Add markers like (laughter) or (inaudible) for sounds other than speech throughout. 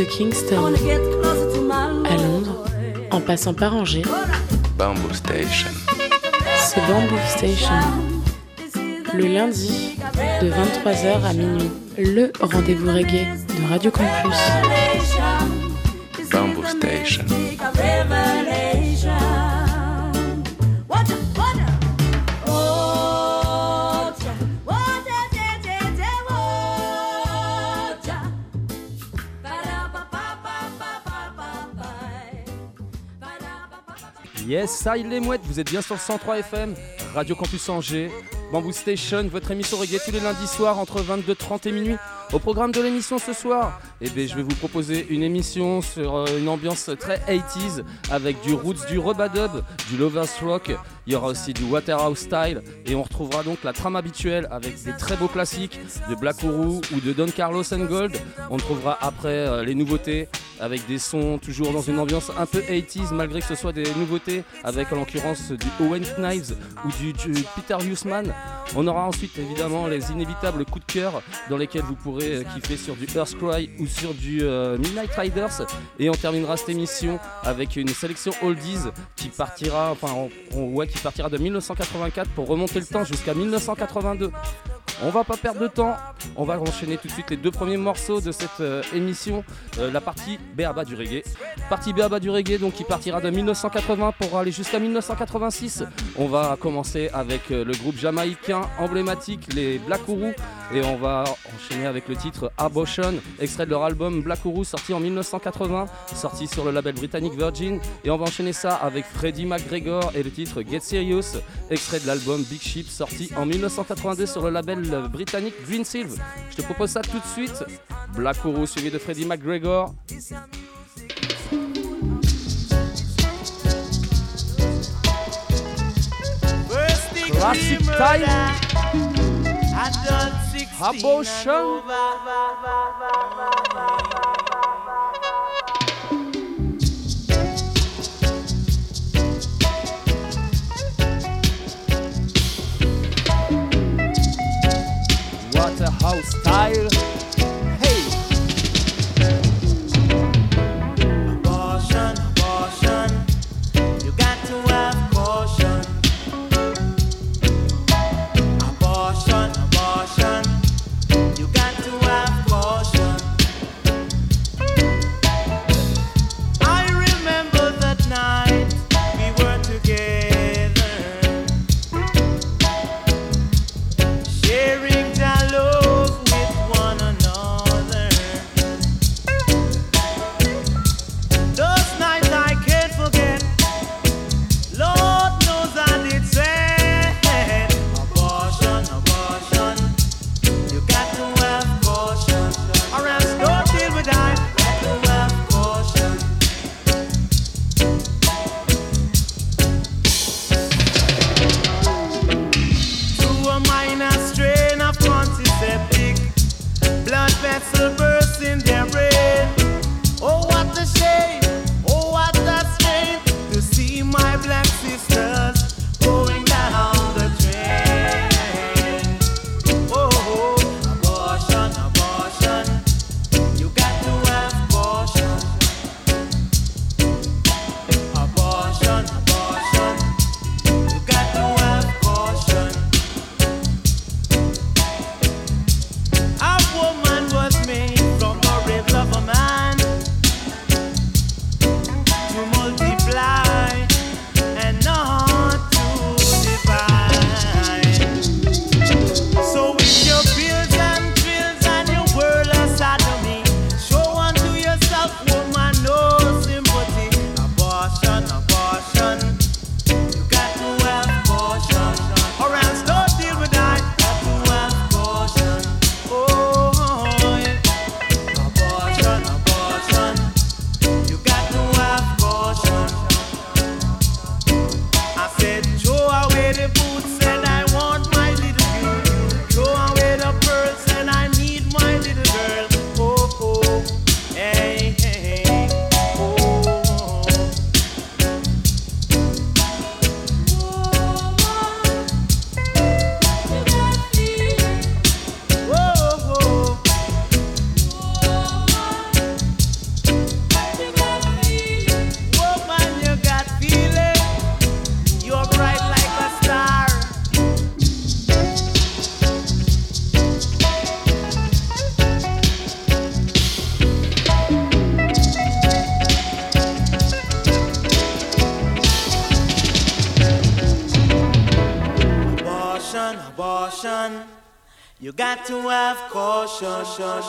De Kingston à Londres, en passant par Angers, Bamboo Station. c'est Bamboo Station. Le lundi, de 23h à minuit, le rendez-vous reggae de Radio Campus. Bamboo Station. Yes, ça il est mouettes, vous êtes bien sur le 103 FM, Radio Campus Angers, Bamboo Station, votre émission reggae tous les lundis soirs entre 22h30 et minuit. Au programme de l'émission ce soir, eh bien, je vais vous proposer une émission sur euh, une ambiance très 80s avec du roots, du rubadub, du lovers rock. Il y aura aussi du Waterhouse style et on retrouvera donc la trame habituelle avec des très beaux classiques de Black Uhuru ou de Don Carlos and Gold. On trouvera après euh, les nouveautés avec des sons toujours dans une ambiance un peu 80s malgré que ce soit des nouveautés avec en l'occurrence du Owen Knives ou du, du Peter Huseman. On aura ensuite évidemment les inévitables coups de cœur dans lesquels vous pourrez euh, kiffer sur du Earthcry ou sur du euh, Midnight Riders et on terminera cette émission avec une sélection oldies qui partira enfin on- ouais, qui partira de 1984 pour remonter le temps jusqu'à 1982. On va pas perdre de temps, on va enchaîner tout de suite les deux premiers morceaux de cette euh, émission, la partie Béaba du reggae. Partie Béaba du reggae donc qui partira de 1980 pour aller jusqu'à 1986. On va commencer avec le groupe jamaïcain emblématique, les Black Ourou, et on va enchaîner avec le titre Abortion, extrait de leur album Black Ourou sorti en 1980, sorti sur le label britannique Virgin, et on va enchaîner ça avec Freddie McGregor et le titre Get Serious, extrait de l'album Big Ship sorti en 1982 sur le label britannique Green Silver. Je te propose ça tout de suite. Black Ourou suivi de Freddie McGregor. Classic time. Habosham. What a house style.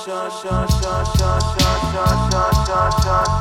sha sha sha sha sha sha sha sha sha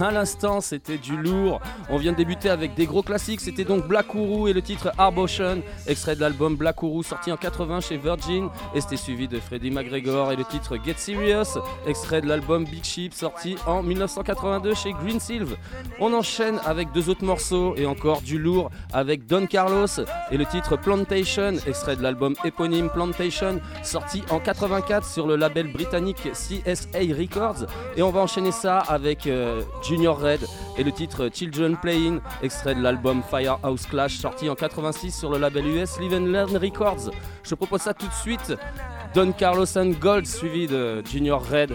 À l'instant, c'était du lourd. On vient de débuter avec des gros classiques. C'était donc Black Ouru et le titre Arbotion, extrait de l'album Black Ouru sorti en 80 chez Virgin. Et c'était suivi de Freddie McGregor et le titre Get Serious, extrait de l'album Big Sheep sorti en 1982 chez Green Silver. On enchaîne avec deux autres morceaux et encore du lourd avec Don Carlos et le titre Plantation, extrait de l'album éponyme Plantation sorti en 84 sur le label britannique CSA Records. Et on va enchaîner ça avec euh, Junior Red et le titre Children Playing, extrait de l'album Firehouse Clash sorti en 86 sur le label US Live and Learn Records. Je propose ça tout de suite. Don Carlos and Gold suivi de Junior Red.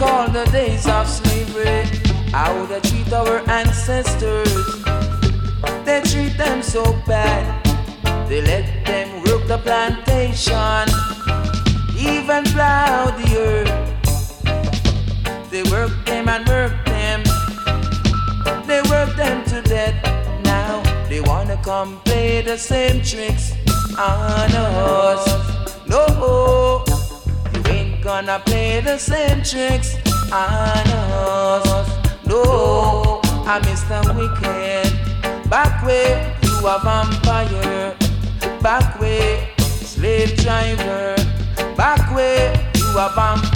Recall the days of slavery. How they treat our ancestors. They treat them so bad. They let them work the plantation, even plow the earth. They work them and work them. They work them to death. Now they wanna come play the same tricks on us. No, gonna play the same tricks on us. No, I'm Mr. Wicked. Back way, you a vampire. Back way, slave driver. Back way, you a vampire.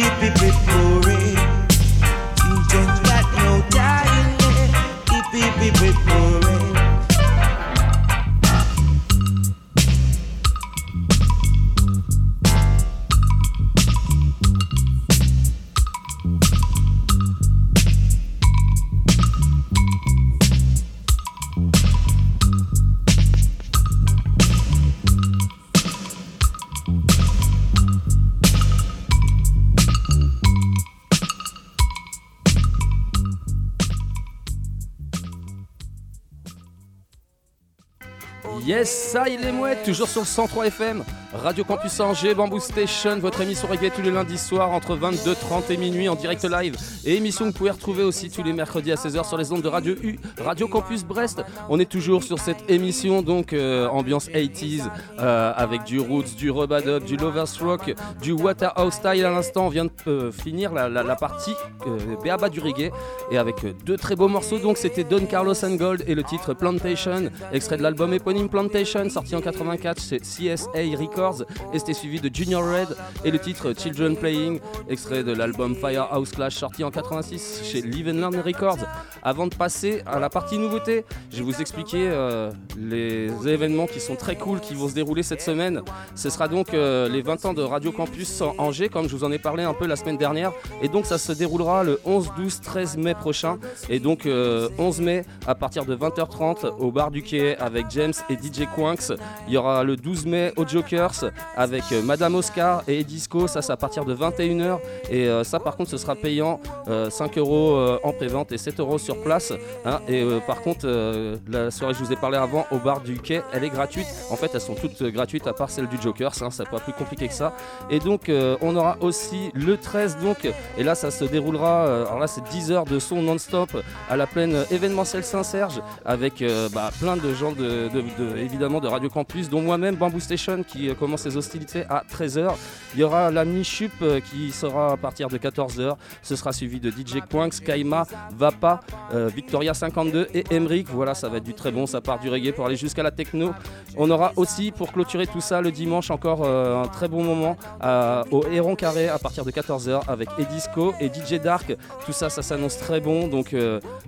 beep beep beep. Ça il est toujours sur le 103 FM, Radio Campus Angers, Bamboo Station, votre émission reggae tous les lundis soirs entre 22h30 et minuit en direct live. Et émission que vous pouvez retrouver aussi tous les mercredis à 16h sur les ondes de Radio U, Radio Campus Brest. On est toujours sur cette émission, donc euh, ambiance 80s, euh, avec du roots, du rubadub, du lovers rock, du Waterhouse style à l'instant. On vient de euh, finir la, la- la partie Béaba du reggae et avec deux très beaux morceaux. Donc c'était Don Carlos and Gold et le titre Plantation, extrait de l'album éponyme Plantation, sorti en 84 chez CSA Records. Et c'était suivi de Junior Red et le titre Children Playing, extrait de l'album Firehouse Clash, sorti en 86 chez Live and Learn Records. Avant de passer à la partie nouveauté, je vais vous expliquer euh, les événements qui sont très cool qui vont se dérouler cette semaine. Ce sera donc euh, les 20 ans de Radio Campus en Angers, comme je vous en ai parlé un peu la semaine dernière. Et donc ça se déroulera le 11, 12, 13 mai prochain. Et donc euh, 11 mai à partir de 20h30 au bar du quai avec James et DJ Il y aura le 12 mai au Jokers avec euh, Madame Oscar et Disco. Ça, c'est à partir de 21h. Et euh, ça, par contre, ce sera payant euh, 5 euros euh, en prévente et 7 euros sur place. hein. Et par contre, la soirée, je vous ai parlé avant, au bar du quai, elle est gratuite. En fait, elles sont toutes gratuites à part celle du Jokers. Hein, c'est pas plus compliqué que ça. Et donc, on aura aussi le 13, donc, et là, ça se déroulera. alors là, c'est 10 heures de son non-stop à la plaine événementielle Saint-Serge avec bah, plein de gens, de- évidemment, de Radio Campus, dont moi-même, Bamboo Station, qui euh, commence ses hostilités à 13h. Il y aura la Chup euh, qui sera à partir de 14h. Ce sera suivi de DJ Quinks, Kaima, Vapa, euh, Victoria 52 et Emric. Voilà, ça va être du très bon. Ça part du reggae pour aller jusqu'à la techno. On aura aussi, pour clôturer tout ça, le dimanche, encore un très bon moment au Héron Carré à partir de 14h avec Edisco et DJ Dark. Tout ça, ça s'annonce très bon. Donc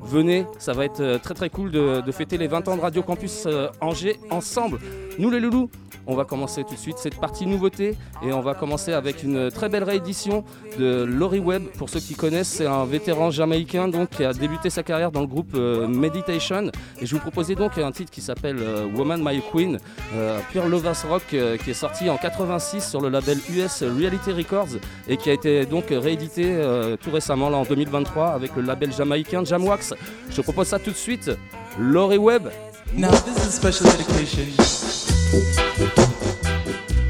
venez, ça va être très très cool de, fêter les 20 ans de Radio Campus Angers ensemble. Nous les loulous, on va commencer tout de suite cette partie nouveauté et on va commencer avec une très belle réédition de Laurie Webb. Pour ceux qui connaissent, c'est un vétéran jamaïcain donc, qui a débuté sa carrière dans le groupe euh, Meditation. Et je vous proposais donc un titre qui s'appelle euh, Woman My Queen, euh, pure Lovas Rock qui est sorti en 86 sur le label US Reality Records et qui a été donc réédité tout récemment là en 2023 avec le label jamaïcain Jamwax. Je propose ça tout de suite. Laurie Webb, Now this is a special dedication.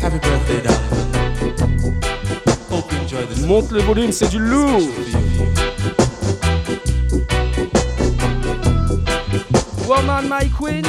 Happy birthday, darling. Hope you enjoy this. monte le volume, c'est du lourd. Woman My Queen.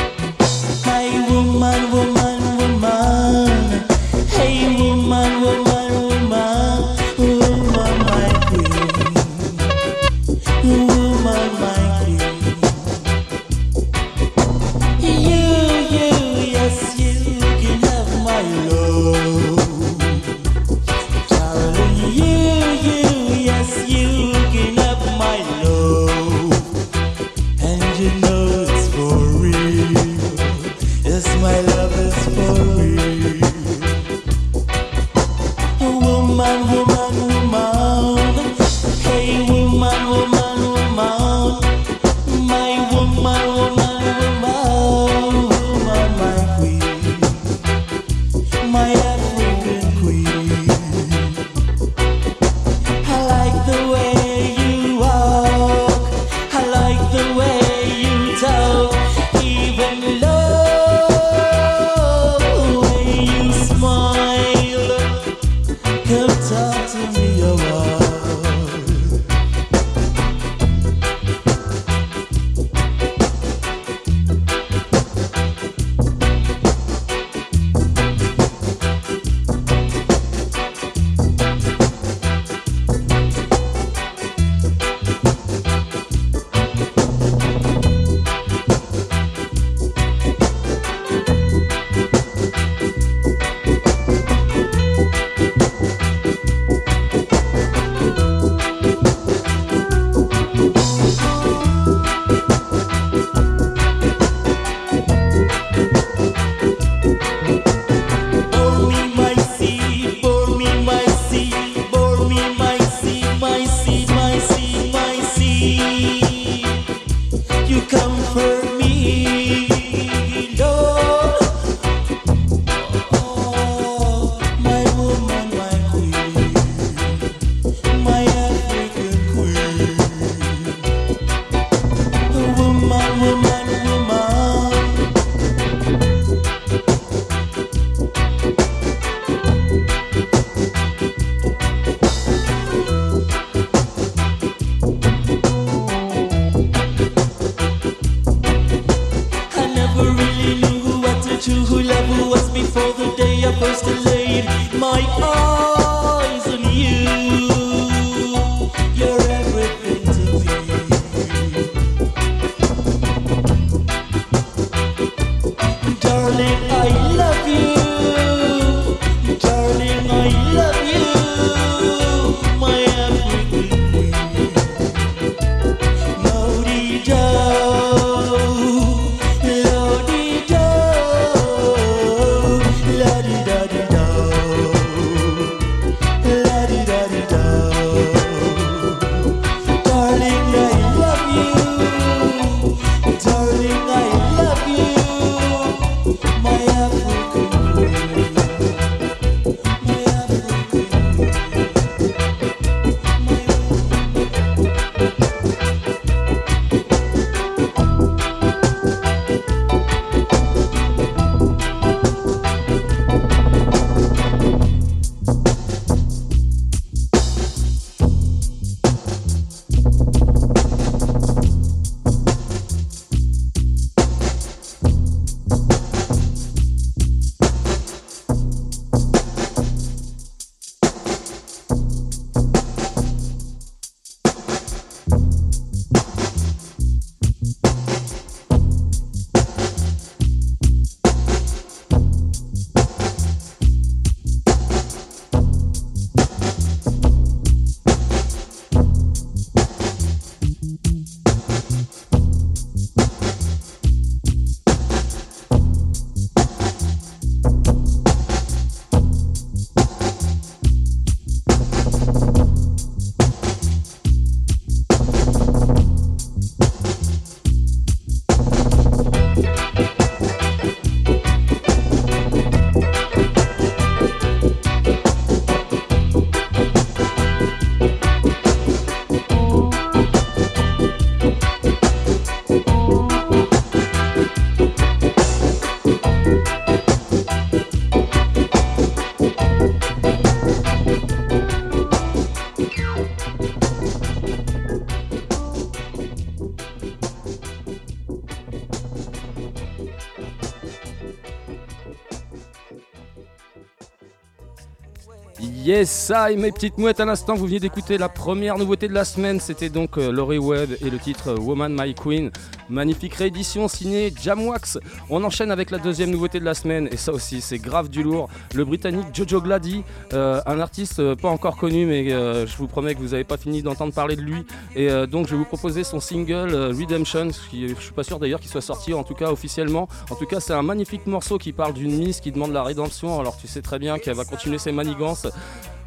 Yes, ça et mes petites mouettes à l'instant, vous venez d'écouter la première nouveauté de la semaine, c'était donc euh, Laurie Webb et le titre Woman My Queen. Magnifique réédition signée Jamwax. On enchaîne avec la deuxième nouveauté de la semaine, et ça aussi c'est grave du lourd. Le britannique Jojo Glady, euh, un artiste euh, pas encore connu, mais euh, je vous promets que vous n'avez pas fini d'entendre parler de lui. Et donc je vais vous proposer son single Redemption, qui, je suis pas sûr d'ailleurs qu'il soit sorti, en tout cas officiellement. En tout cas, c'est un magnifique morceau qui parle d'une miss qui demande la rédemption, alors tu sais très bien qu'elle va continuer ses manigances.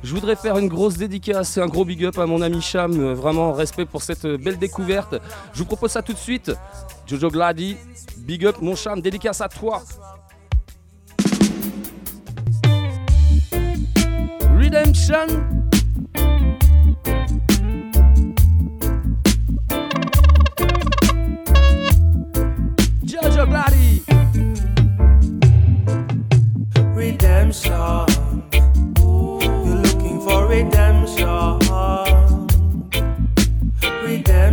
Je voudrais faire une grosse dédicace et un gros big up à mon ami Cham, vraiment respect pour cette belle découverte. Je vous propose ça tout de suite. Jojo Glady, big up mon Cham, dédicace à toi. Redemption. Jojo Glady. redemption.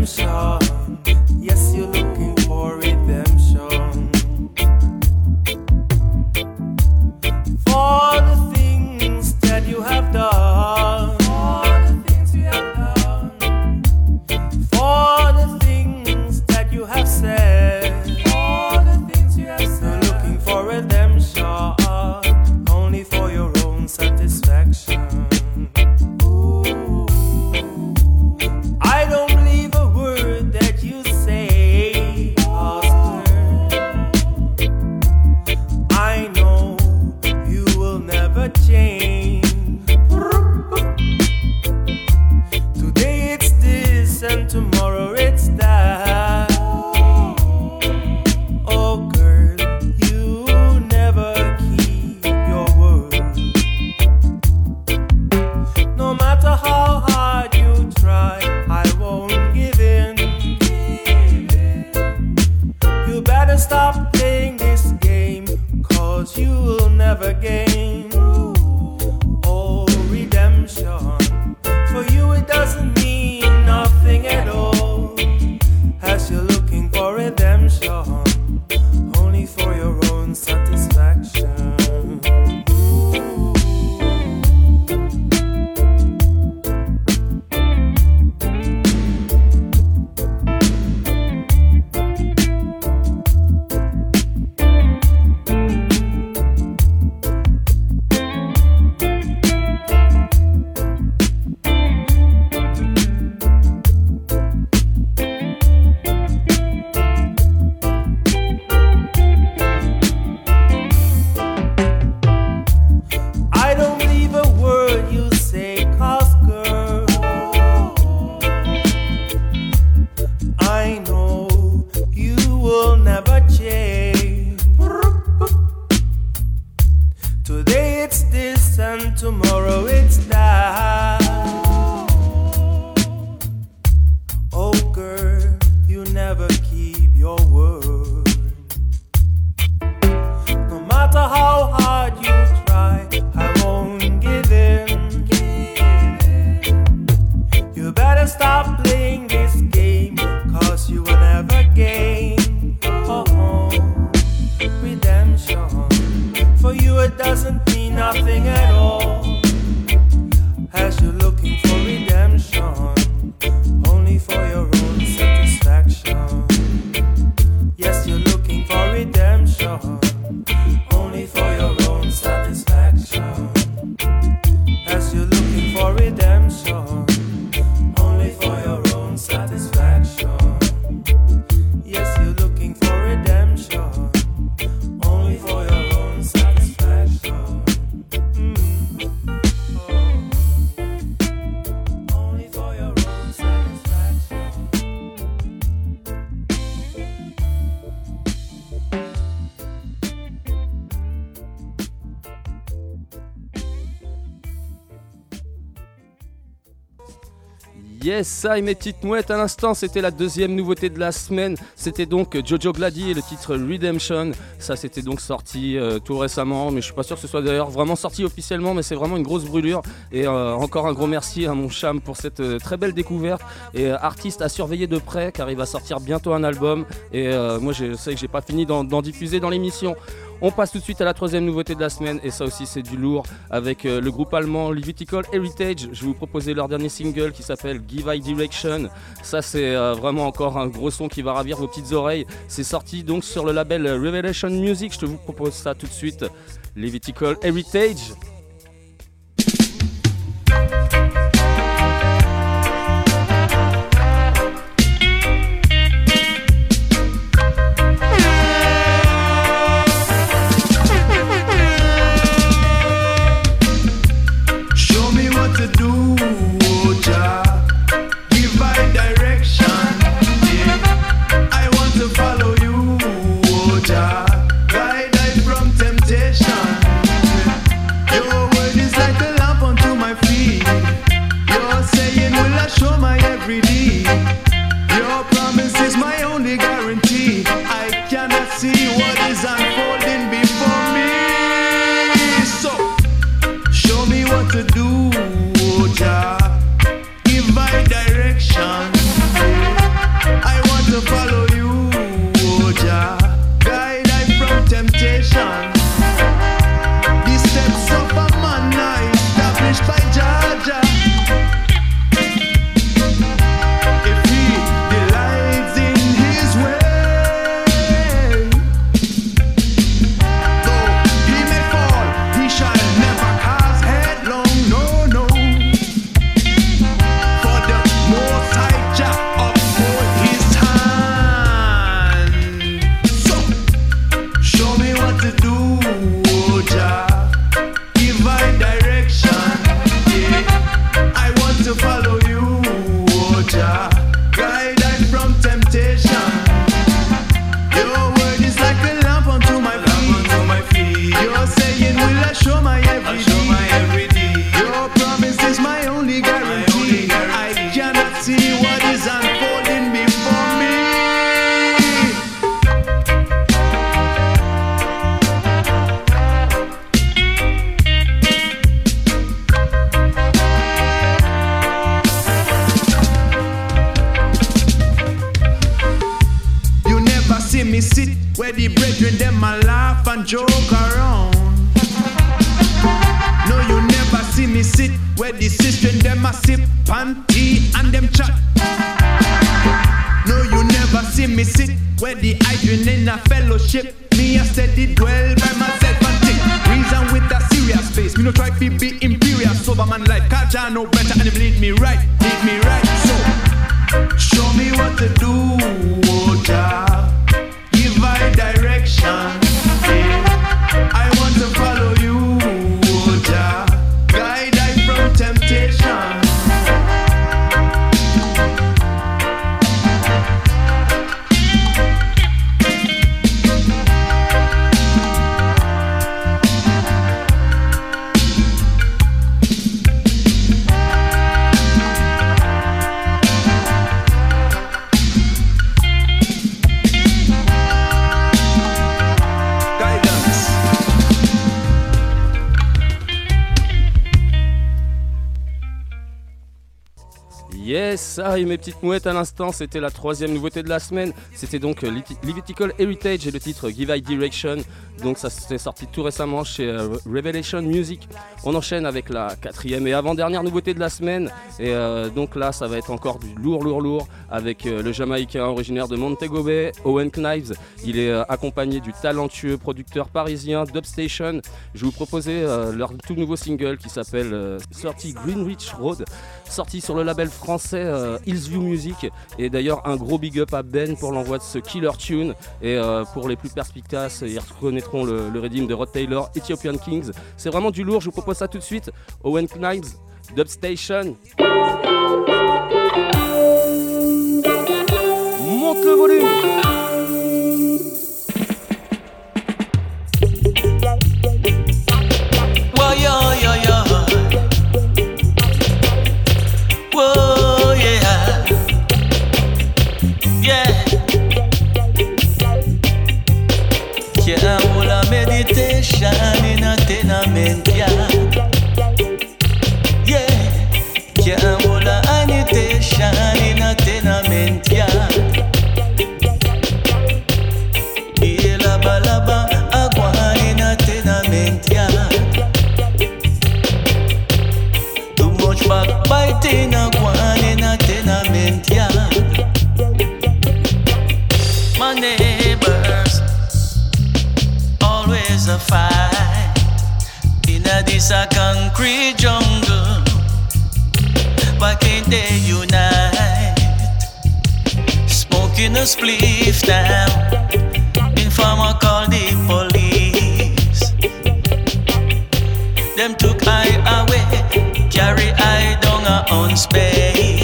I'm sorry. Yes, ça et mes petites mouettes à l'instant, c'était la deuxième nouveauté de la semaine. C'était donc Jojo Glady et le titre Redemption. Ça, c'était donc sorti euh, tout récemment, mais je suis pas sûr que ce soit d'ailleurs vraiment sorti officiellement, mais c'est vraiment une grosse brûlure. Et euh, encore un gros merci à mon cham pour cette euh, très belle découverte. Et artiste à surveiller de près, car il va sortir bientôt un album. Et moi, je sais que j'ai pas fini d'en diffuser dans l'émission. On passe tout de suite à la troisième nouveauté de la semaine, et ça aussi c'est du lourd, avec euh, le groupe allemand Levitical Heritage. Je vais vous proposer leur dernier single qui s'appelle Give I Direction. Ça c'est euh, vraiment encore un gros son qui va ravir vos petites oreilles. C'est sorti donc sur le label Revelation Music. Je te vous propose ça tout de suite. Levitical Heritage. Mes petites mouettes à l'instant, c'était la troisième nouveauté de la semaine. C'était donc euh, Levitical Heritage et le titre Give I Direction. Donc ça s'est sorti tout récemment chez euh, Revelation Music. On enchaîne avec la quatrième et avant-dernière nouveauté de la semaine. Et euh, donc là, ça va être encore du lourd, lourd, lourd avec le Jamaïcain originaire de Montego Bay, Owen Knives. Il est accompagné du talentueux producteur parisien Dubstation. Je vous proposer euh, leur tout nouveau single qui s'appelle 30 Greenwich Road, sorti sur le label français Hillsview Music. Et d'ailleurs, un gros big up à Ben pour l'envoi de ce killer tune. Et euh, pour les plus perspicaces, ils reconnaîtront le, le de Rod Taylor, Ethiopian Kings. C'est vraiment du lourd, je vous propose ça tout de suite. Owen Knives, Dubstation. Monte le volume vegetation in a tenement yeah. Concrete jungle. Why can't they unite? Smoking a spliff now. Informer call the police. Them took I away, carry I down a own space.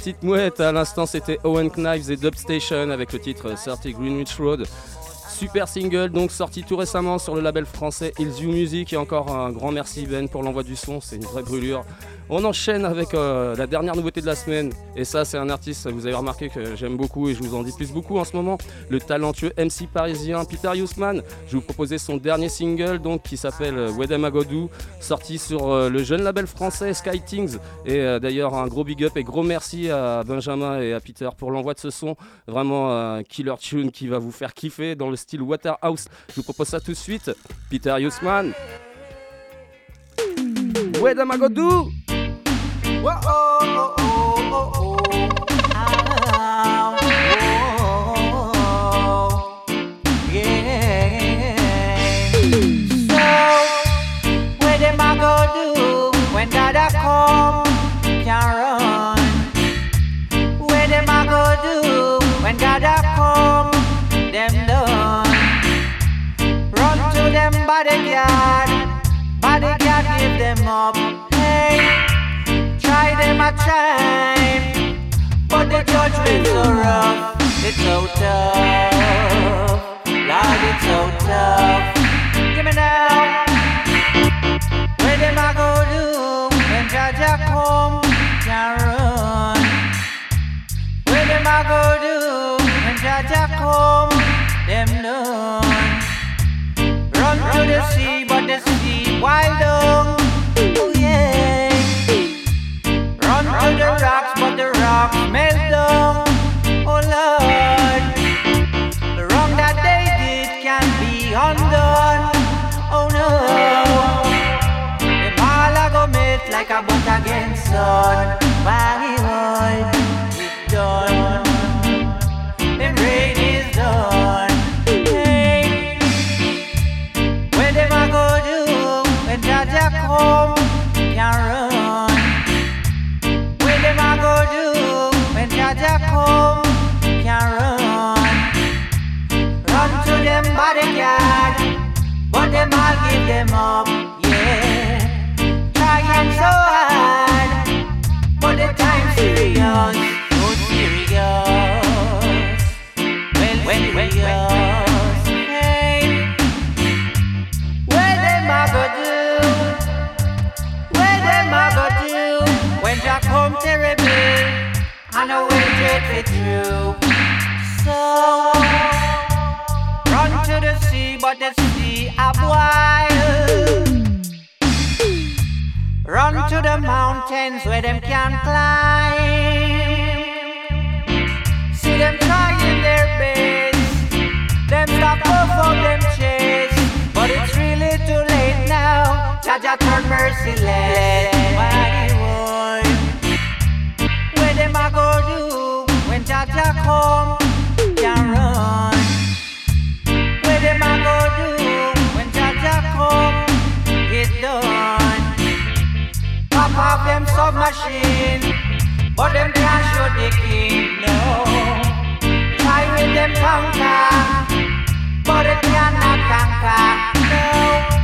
Petites mouettes. À l'instant, c'était Owen Knives et Dubstation avec le titre 30 Greenwich Road. Super single, donc sorti tout récemment sur le label français You Music. Et encore un grand merci Ben pour l'envoi du son, c'est une vraie brûlure. On enchaîne avec euh, la dernière nouveauté de la semaine. Et ça, c'est un artiste, vous avez remarqué que j'aime beaucoup et je vous en dis plus beaucoup en ce moment. Le talentueux MC parisien Peter Yousman. Je vous proposais son dernier single donc, qui s'appelle euh, Wedem Agodou, sorti sur euh, le jeune label français Sky Things. Et d'ailleurs, un gros big up et gros merci à Benjamin et à Peter pour l'envoi de ce son. Vraiment un killer tune qui va vous faire kiffer dans le style Waterhouse. Je vous propose ça tout de suite. Peter Yousman. Wedem Agodou Where them a go do when Dada come? Can't Bodyguard give them up. Hey, try them a try. But the judgment so rough. It's so tough. Lord, it's so tough. Give me now. Where them a go do when Jaja come? Can't run. Where them a go do when Jaja come? Them done. Run to the sea, but the sea wild. Oh yeah. Run the rocks, but the rocks melt. Oh Lord. The wrong that they did can be undone. Oh no. Melt like a butt against sun. Why mountains where them can climb. See them trying their best. Them stop for them chase. But it's really too late now. Jaja turn merciless. Why boy? Where them a go do when Jaja come? Can run. Where them a go do when Jaja come? Get done. Pop off them submachine, but them can't show the king. No. Try with them conquer, but it cannot conquer. No.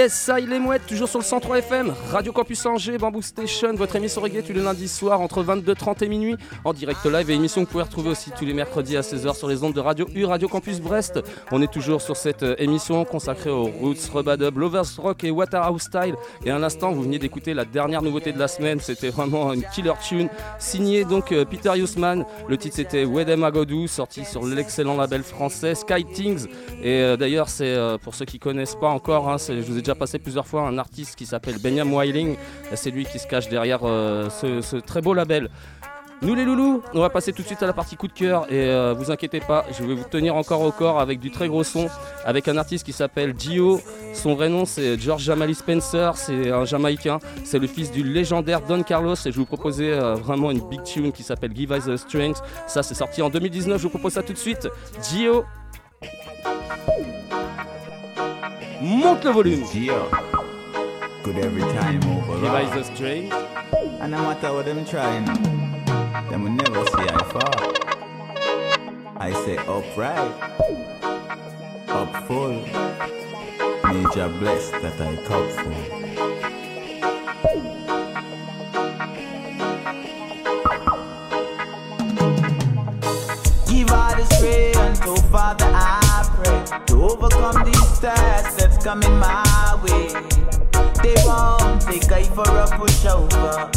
Yes, ça il est mouette, toujours sur le 103 FM, Radio Campus Angers, Bamboo Station, votre émission reggae tous les lundis soirs entre 22h30 et minuit, en direct live et émission que vous pouvez retrouver aussi tous les mercredis à 16h sur les ondes de Radio U, Radio Campus Brest. On est toujours sur cette euh, émission consacrée aux Roots, Rubadub, Lovers Rock et Waterhouse Style. Et à l'instant, vous venez d'écouter la dernière nouveauté de la semaine, c'était vraiment une killer tune, signée donc euh, Peter Hussman. Le titre c'était Wedem Agodou, sorti sur l'excellent label français Sky Things. Et euh, d'ailleurs, c'est pour ceux qui connaissent pas encore, hein, je vous ai déjà passé plusieurs fois un artiste qui s'appelle Benjamin Wiling. Et C'est lui qui se cache derrière euh, ce, très beau label. Nous les loulous, on va passer tout de suite à la partie coup de cœur et euh, vous inquiétez pas, je vais vous tenir encore au corps avec du très gros son, avec un artiste qui s'appelle Gio. Son vrai nom c'est George Jamali Spencer, c'est un Jamaïcain, c'est le fils du légendaire Don Carlos et je vous proposer euh, vraiment une big tune qui s'appelle Give Us the Strength. Ça c'est sorti en 2019, je vous propose ça tout de suite. Gio, monte le volume. Good every time over. Give Us the Strength. And no matter what them trying, them will never say I fall. I say upright, up full. Major blessed that I come full. Give all the strength, oh Father, I pray to overcome these tests that's coming my way. They won't take I for a pushover.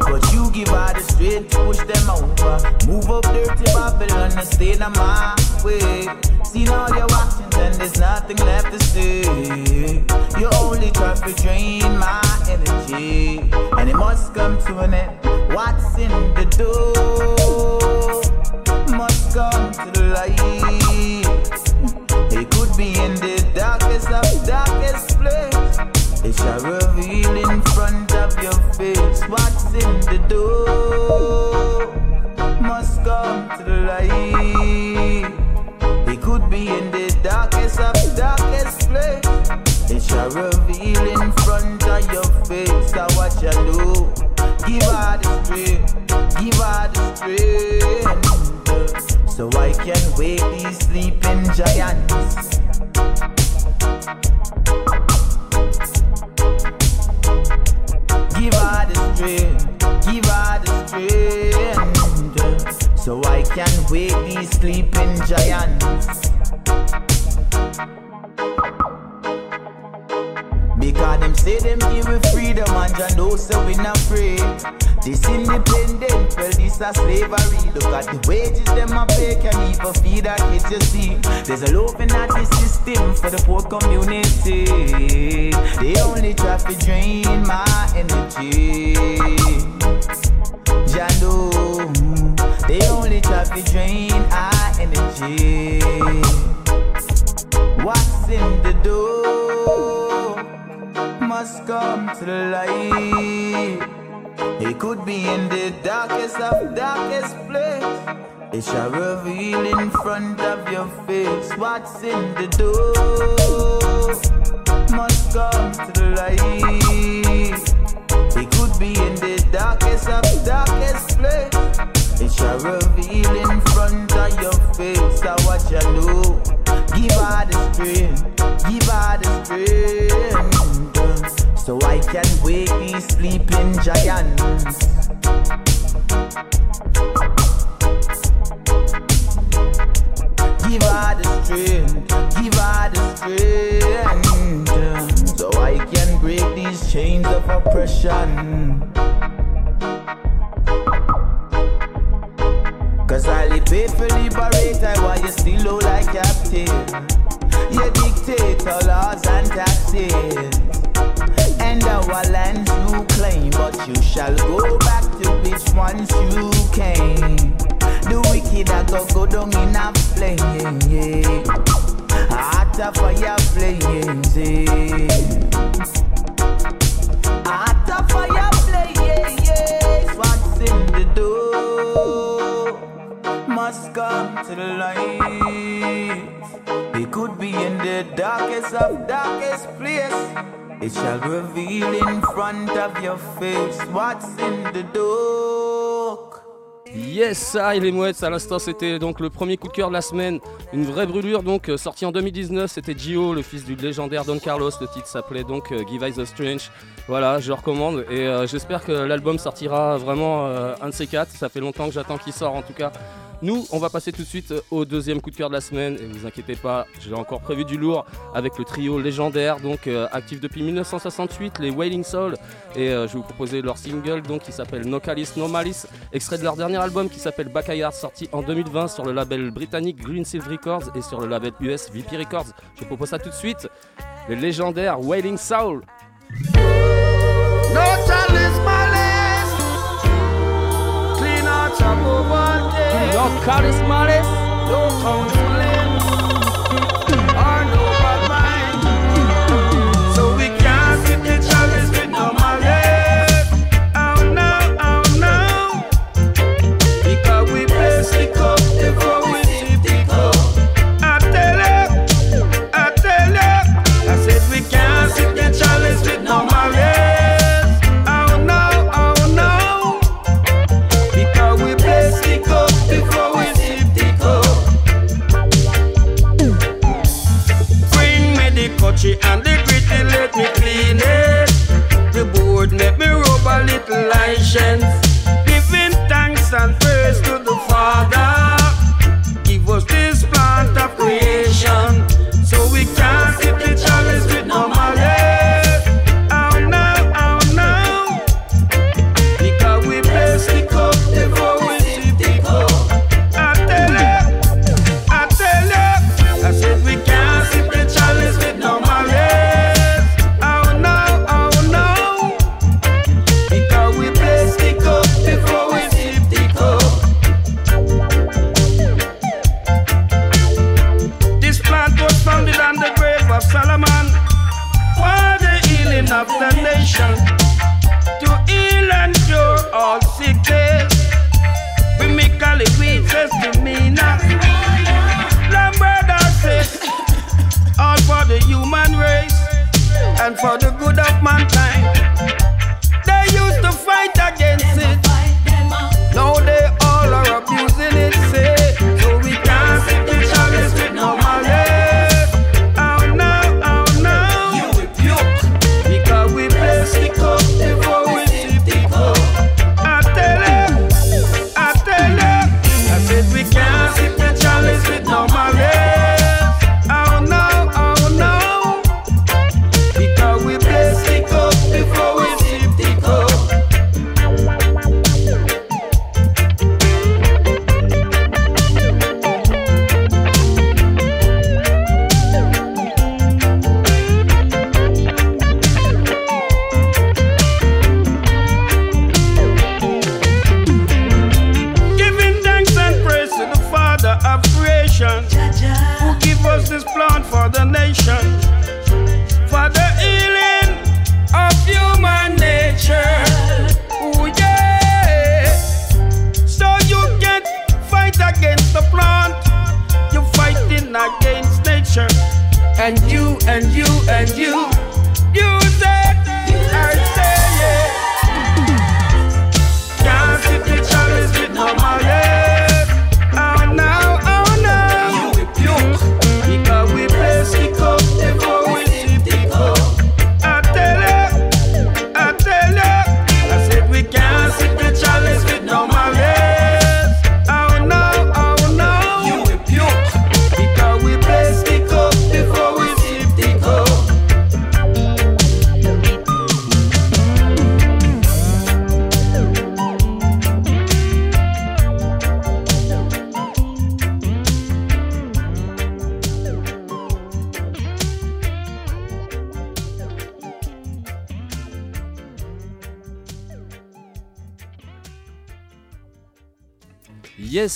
But you give her the strength to push them over. Move up dirty Babylon and stay in my way. Seen all your actions and there's nothing left to say. You only try to drain my energy. And it must come to an end. What's in the door must come to the light. It could be in the darkest of darkest place. It shall reveal in front of your face what's in the door. Must come to the light. It could be in the darkest of darkest place. It shall reveal in front of your face. So what you do? Give her the strength. Give her the strength. So I can wake these sleeping giants. Give her the strength, give her the strength, so I can wake these sleeping giants. Because them say them give we freedom and Jah know so we not free. This independent, well this a slavery. Look at the wages them a pay can even feed our kids you see. There's a love that the system for the poor community. They only try to drain my energy. Jah know they only try to drain our energy. What's in the door must come to the light. It could be in the darkest of darkest place. It shall reveal in front of your face what's in the door. must come to the light. It could be in the darkest of darkest place. It shall reveal in front of your face. So what you do? Give her the strength. Give her the strength. So I can wake these sleeping giants. Give her the strength, give her the strength, so I can break these chains of oppression. Cause I live liberate, I want you still low like captain. You dictate our laws and taxes. Our lands you claim, but you shall go back to which ones you came. The wicked are go go down in a flame. Heart of fire flames. Heart of fire flames, what's in the door must come to the light. It could be in the darkest of darkest place. It shall reveal in front of your face what's in the dark. Yes, et les mouettes, à l'instant c'était donc le premier coup de cœur de la semaine, une vraie brûlure donc euh, sorti en 2019, c'était Gio, le fils du légendaire Don Carlos, le titre s'appelait donc euh, Give Eyes a Strange, voilà, je le recommande. Et euh, j'espère que l'album sortira vraiment un de ces quatre, ça fait longtemps que j'attends qu'il sort en tout cas. Nous, on va passer tout de suite au deuxième coup de cœur de la semaine. Et vous inquiétez pas, j'ai encore prévu du lourd avec le trio légendaire donc actif depuis 1968, les Wailing Soul. Et je vais vous proposer leur single donc qui s'appelle No Calice No Malice, extrait de leur dernier album qui s'appelle Backyard sorti en 2020 sur le label britannique Green Silver Records et sur le label US VP Records. Je vous propose ça tout de suite, les légendaires Wailing Soul. No cutchy and the gritty, let me clean it. The board, let me rub a little license.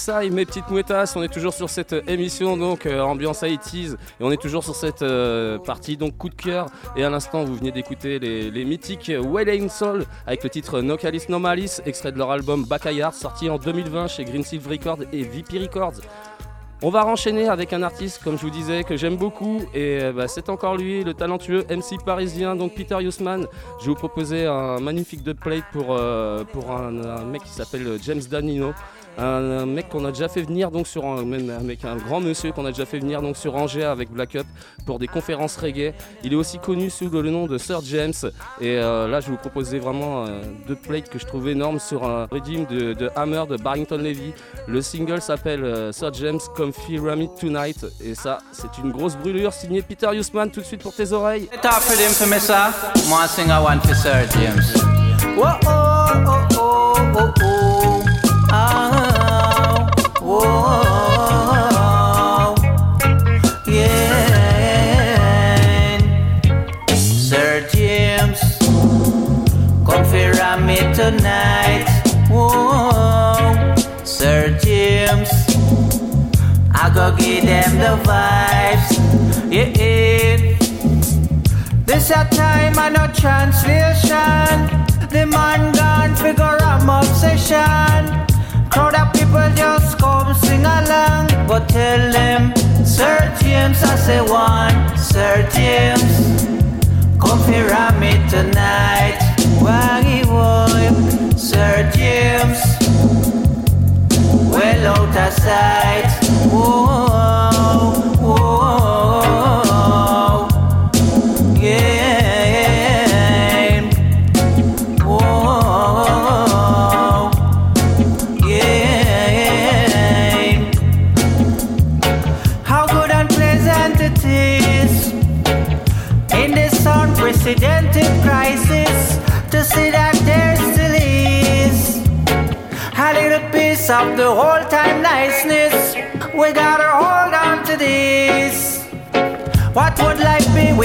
Mes petites mouettas, on est toujours sur cette euh, émission, donc euh, ambiance 80s, et on est toujours sur cette euh, partie, donc coup de cœur. Et à l'instant, vous venez d'écouter les, les mythiques Wailing Soul avec le titre No Calis No Malice, extrait de leur album Backyard, sorti en 2020 chez Green Silver Records et VP Records. On va renchaîner avec un artiste, comme je vous disais, que j'aime beaucoup, et bah, c'est encore lui, le talentueux MC parisien, donc Peter Hussman. Je vais vous proposer un magnifique dubplate pour, pour un mec qui s'appelle James Danino. Un, mec qu'on a déjà fait venir donc sur un, même un mec un grand monsieur qu'on a déjà fait venir donc sur Angers avec Black Up pour des conférences reggae. Il est aussi connu sous le nom de Sir James et euh, là je vais vous proposer vraiment euh, deux plates que je trouve énormes sur un redeem de, de Hammer de Barrington Levy. Le single s'appelle euh, Sir James Comfy Ramit Tonight et ça c'est une grosse brûlure signée Peter Hussman tout de suite pour tes oreilles. Sir. One sing I want for Sir James. Whoa, oh, oh, oh, oh, oh. Ah, whoa, yeah. Sir James, for me tonight. Whoa, Sir James, I go give them the vibes. Yeah. This a time and no translation. The man gone figure I'm obsession. Crowd come sing along, but tell them, Sir James, I say one, Sir James, come here me tonight. Waggy boy, Sir James, well out of sight. Whoa,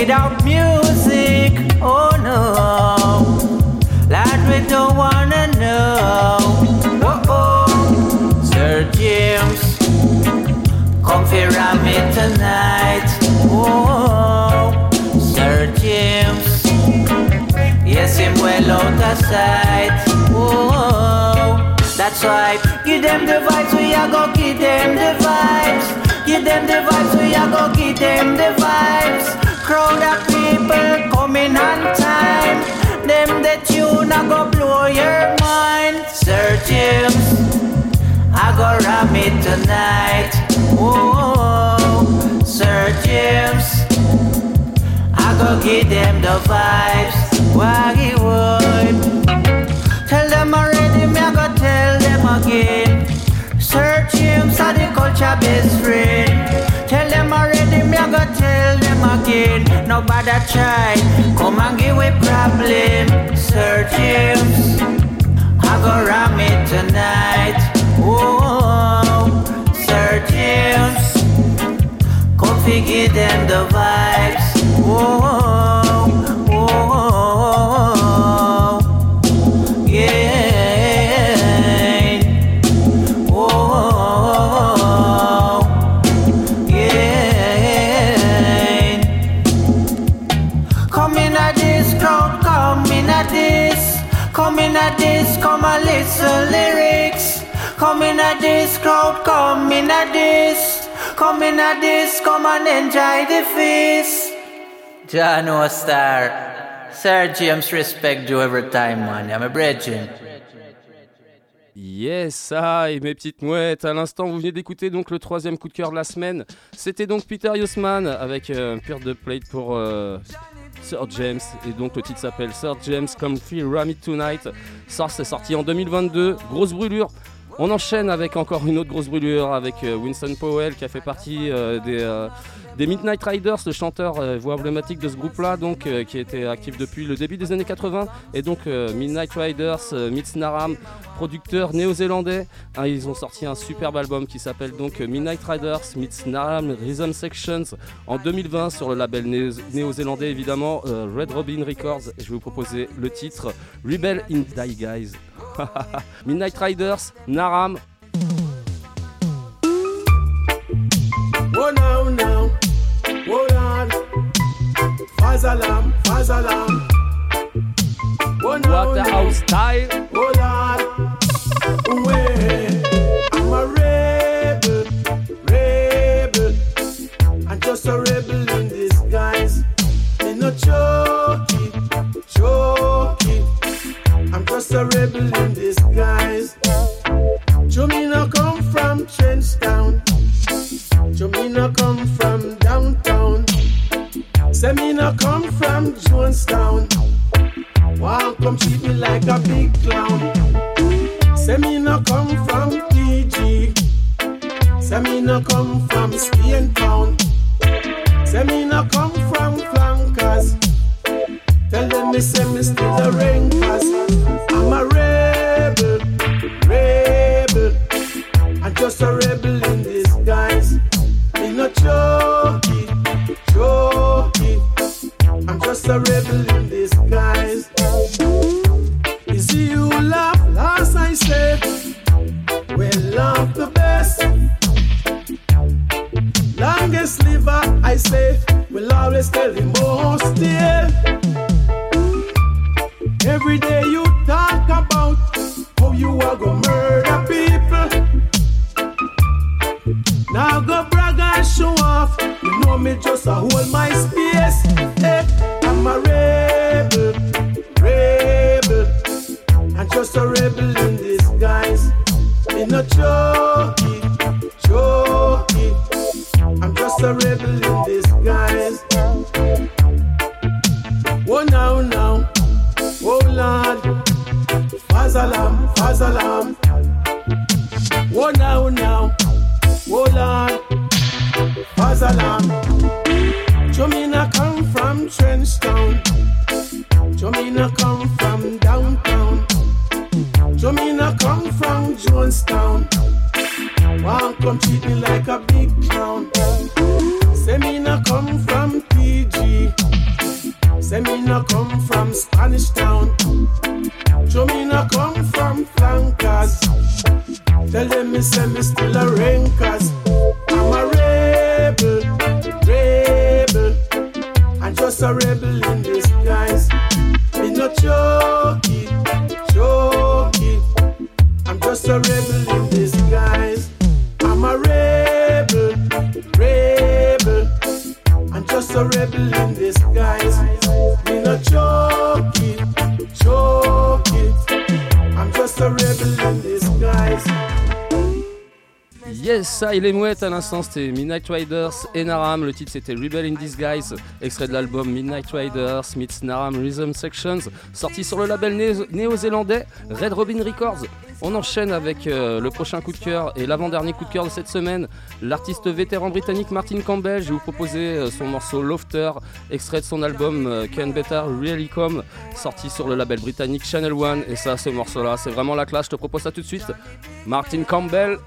without music? Oh no, Lord, we don't wanna know. Oh, oh, Sir James, come here me tonight. Oh, Sir James, yes, him well out of sight. Oh, that's why give them the vibes, we are go give them the vibes. Give them the vibes, we are go give them the vibes. Crowd of people coming on time. Them the tune I go blow your mind. Sir James, I go ram it tonight. Oh, Sir James, I go give them the vibes. Waggy wood. Tell them already, me I go tell them again. Sir James are the culture best friend. Tell them already, me I go tell them again. Nobody try, come and give a problem. Sir James, I go ram it tonight. Oh, Sir James, come figure them the vibes. Oh, at this crowd, come in at this. Come in at this, come and enjoy the feast. Jano Star. Sir James respect you every time, man. I'm a brethren. Yes, et mes petites mouettes. À l'instant, vous venez d'écouter donc le troisième coup de cœur de la semaine. C'était donc Peter Yosman avec euh, Pure de Plate pour euh, Sir James. Et donc le titre s'appelle Sir James Come Feel Ramit Tonight. Ça, c'est sorti en 2022. Grosse brûlure. On enchaîne avec encore une autre grosse brûlure avec euh, Winston Powell qui a fait partie euh, des, euh, des Midnight Riders, le chanteur voix emblématique de ce groupe-là, donc qui était actif depuis le début des années 80. Et donc Midnight Riders, Mitz Naram, producteur néo-zélandais. Hein, ils ont sorti un superbe album qui s'appelle donc Midnight Riders, Mitz Naram, Rhythm Sections en 2020 sur le label néo- néo-zélandais évidemment Red Robin Records. Et je vais vous proposer le titre Rebel in Die Guys. (laughs) Midnight Riders, Naram, Oh now now, hold on. Fazalam, Fazalam. Oh now Waterhouse Style. Hold on. Wait, I'm a rebel, rebel. I'm just a rebel just a rebel in disguise. Jomina come from Trenchtown. Jomina come from downtown. Semina come from Jonestown. Wow, come treat me like a big clown. Semina come from PG. Semina come from Spain town. Semina come from. Tell them me say me still a rankers. I'm a rebel, rebel. I'm just a rebel in disguise. In a choky, choky. I'm just a rebel in disguise. Is you laugh last I said, well love the best. Longest liver I say, will always tell the most oh, dear. Every day you talk about how you are gonna murder people. Now go brag and show off. You know me just a hold my space. Hey, I'm a rebel, rebel. I'm just a rebel in disguise. In a choky, choky. I'm just a rebel in disguise. Oh now now, oh Lord, Fazalam, Fazalam. Oh now now, oh Lord, Fazalam. Jomina come from Trenchtown. Jomina come from downtown. Jomina come from Jonestown. Wow, come treat me like a big clown. Semina come from PG. Semina come from Spanish Town. Jomina come from flankers. Tell them me say me still a rankers. I'm a rebel, rebel. I'm just a rebel in disguise. Me no choky, choky. I'm just a rebel il est mouette à l'instant, c'était Midnight Riders et Naram. Le titre c'était Rebel in Disguise, extrait de l'album Midnight Riders meets Naram Rhythm Sections, sorti sur le label néo- néo-zélandais Red Robin Records. On enchaîne avec euh, le prochain coup de cœur et l'avant-dernier coup de cœur de cette semaine. L'artiste vétéran britannique Martin Campbell, je vais vous proposer euh, son morceau Lofter, extrait de son album euh, Can Better Really Come, sorti sur le label britannique Channel One. Et ça, ce morceau-là, c'est vraiment la classe, je te propose ça tout de suite. Martin Campbell,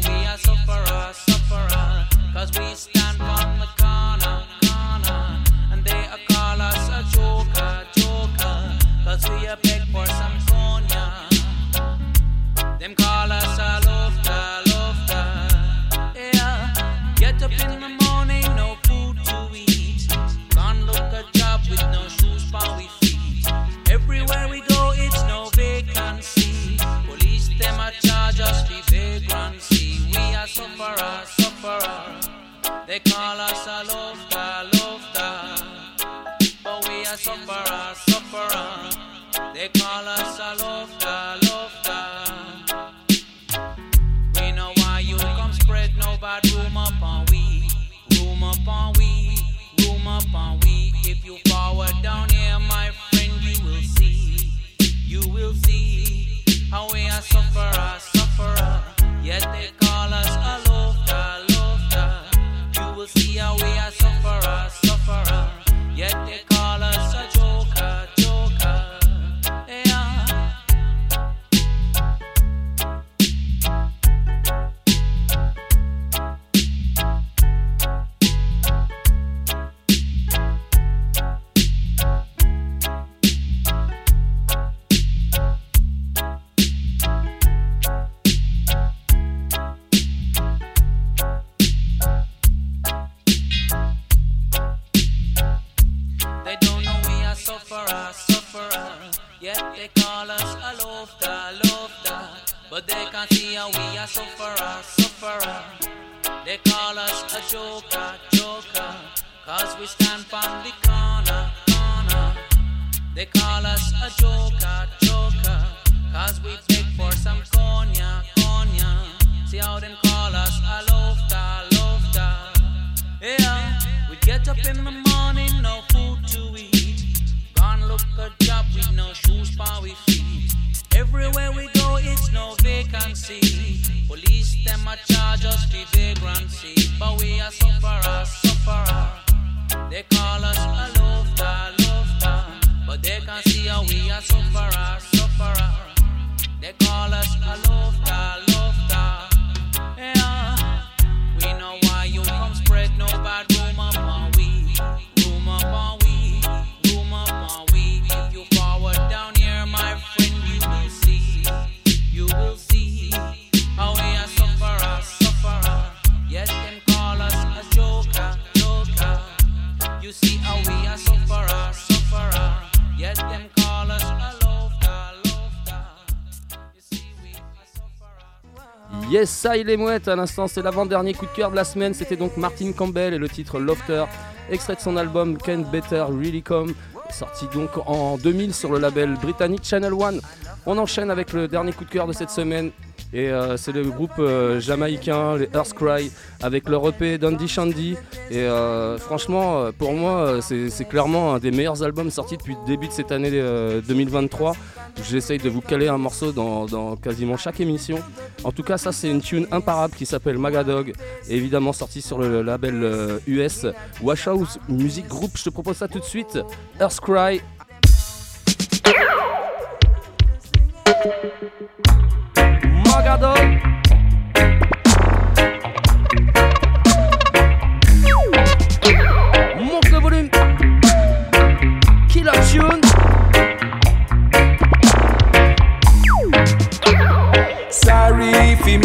we are sufferer, sufferer. Cause we up on But they can't see how we are sufferer, sufferer. They call us a joker, joker. Cause we stand from the corner, corner. They call us a joker, joker. Cause we beg for some cognac, cognac. See how them call us a laughter, laughter. Yeah, we get up in the morning, no food to eat. Gone look a job with no shoes for we feet. Everywhere we go, it's no vacancy. Police them a charge us for vagrancy, but we are sufferer, sufferer. They call us a laughter, laughter, but they can't see how we are sufferer, sufferer. They call us a laughter, laughter. Yeah. Yes, ça il est mouette. À l'instant, c'est l'avant-dernier coup de cœur de la semaine. C'était donc Martin Campbell et le titre Lofter, extrait de son album Can Better Really Come, sorti donc en 2000 sur le label britannique Channel One. On enchaîne avec le dernier coup de cœur de cette semaine. Et euh, c'est le groupe euh, jamaïcain, les Earthcry, avec leur EP Dandy Shandy. Et euh, franchement, pour moi, c'est clairement un des meilleurs albums sortis depuis le début de cette année euh, 2023. J'essaye de vous caler un morceau dans, quasiment chaque émission. En tout cas, ça, c'est une tune imparable qui s'appelle Magadog, évidemment sortie sur le label US Wash House Music Group. Je te propose ça tout de suite. Earthcry. Magadog. Monte le. Sorry fi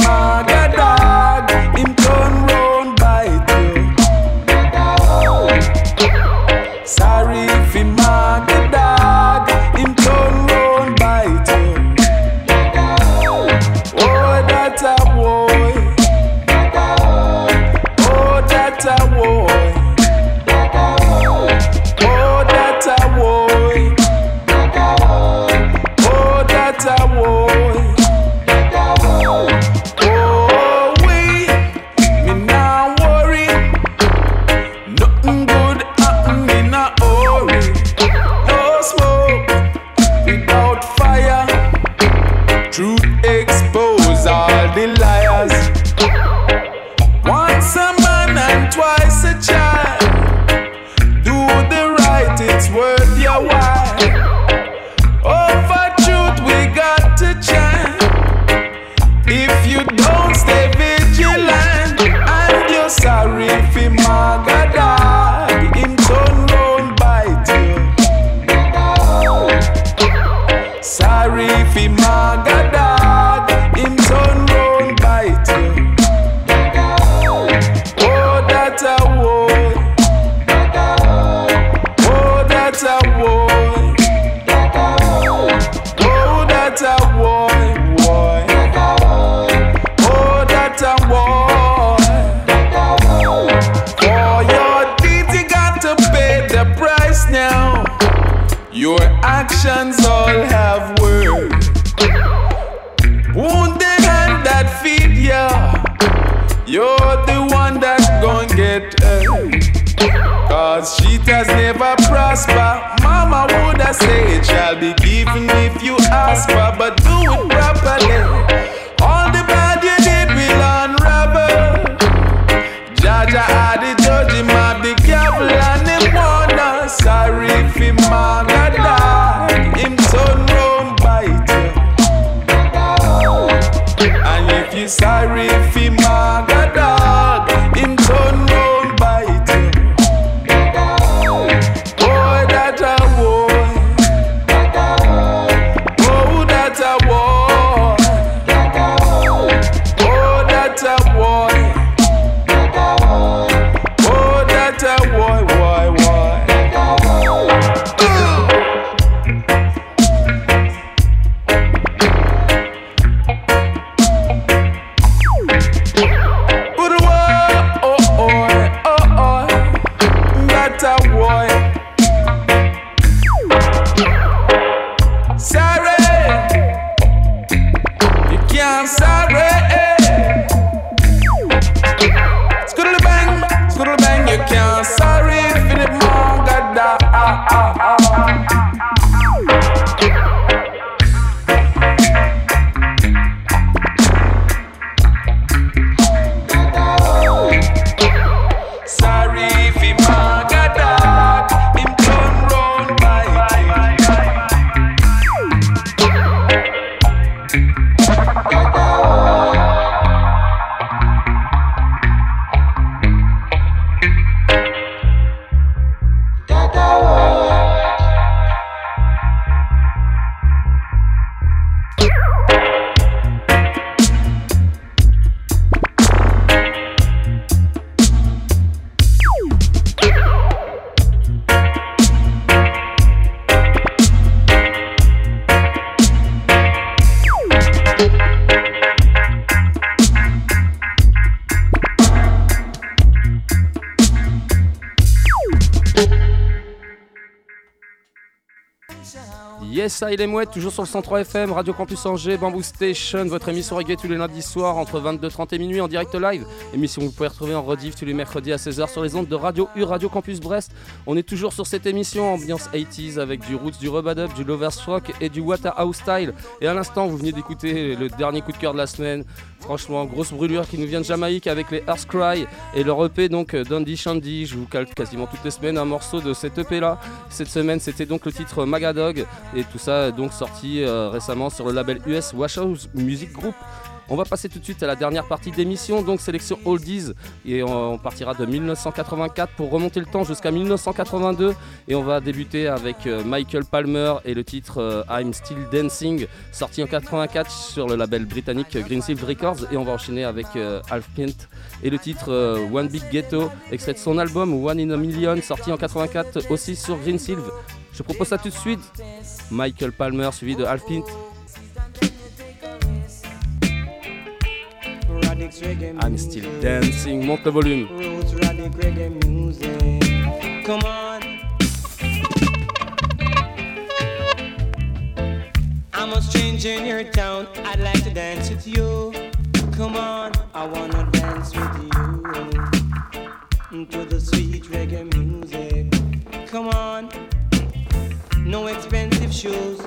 Yes, ça il est mouette, toujours sur le 103 FM, Radio Campus Angers, Bamboo Station, votre émission reggae tous les lundis soirs entre 22h30 et minuit en direct live. Émission que vous pouvez retrouver en rediff tous les mercredis à 16h sur les ondes de Radio U, Radio Campus Brest. On est toujours sur cette émission ambiance 80s avec du roots, du rubadub, du lovers rock et du Waterhouse style. Et à l'instant, vous venez d'écouter le dernier coup de cœur de la semaine. Franchement, grosse brûlure qui nous vient de Jamaïque avec les Earth Cry et leur EP donc euh, Dundee Shandy. Je vous calque quasiment toutes les semaines un morceau de cet EP là. Cette semaine, c'était donc le titre Magadog et tout ça est donc sorti euh, récemment sur le label US Washhouse Music Group. On va passer tout de suite à la dernière partie d'émission, donc sélection Oldies, et on, partira de 1984 pour remonter le temps jusqu'à 1982, et on va débuter avec euh, Michael Palmer et le titre euh, I'm Still Dancing, sorti en 84 sur le label britannique Greenfield Records, et on va enchaîner avec euh, Half Pint et le titre One Big Ghetto, extrait de son album One in a Million, sorti en 84 aussi sur Greenfield. Je propose ça tout de suite, Michael Palmer suivi de Half Pint. I'm still dancing, monte le volume. Roots radic reggae music. Come on. I'm a stranger in your town. I'd like to dance with you. Come on, I wanna dance with you to the sweet reggae music. Come on, no expensive shoes,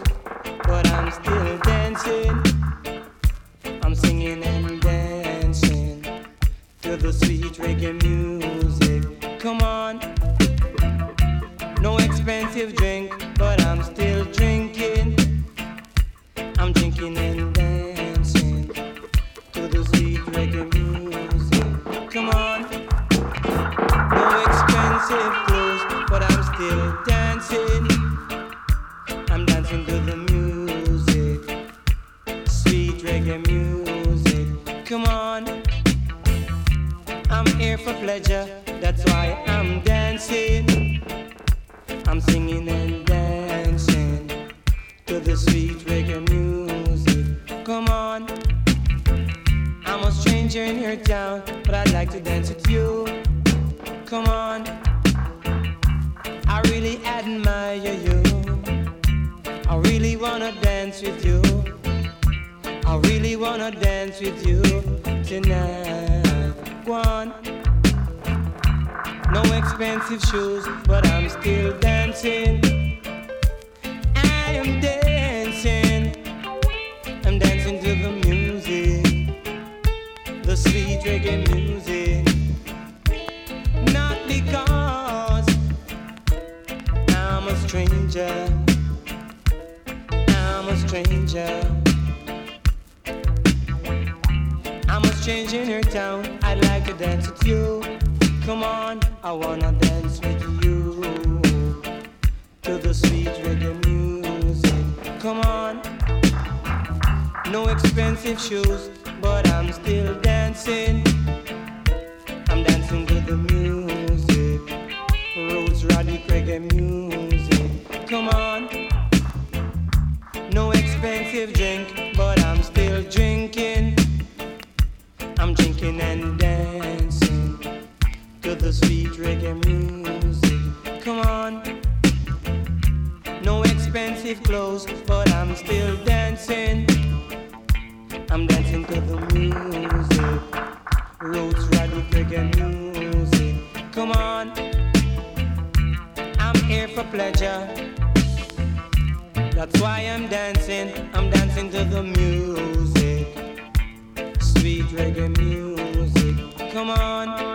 but I'm still dancing. I'm singing and to the sweet reggae music. Come on, no expensive drink, but I'm still drinking. I'm drinking and dancing to the sweet reggae music. Come on, no expensive clothes, but I'm still dancing. I'm dancing to the music sweet reggae music. For pleasure, that's why I'm dancing. I'm singing and dancing to the sweet reggae music. Come on, I'm a stranger in your town, but I'd like to dance with you. Come on, I really admire you. I really wanna dance with you. I really wanna dance with you tonight. Go no expensive shoes, but I'm still dancing. I am dancing. I'm dancing to the music, the sweet reggae music. Not because I'm a stranger. I'm a stranger. I'm a stranger in your town. I'd like to dance with you. Come on, I wanna dance with you to the sweet reggae music. Come on, no expensive shoes, but I'm still dancing. I'm dancing to the music, roots radic reggae music. Come on, no expensive drink, but I'm still drinking. I'm drinking and dancing the sweet reggae music. Come on. No expensive clothes, but I'm still dancing. I'm dancing to the music. Roots radical reggae music. Come on. I'm here for pleasure. That's why I'm dancing. I'm dancing to the music. Sweet reggae music. Come on.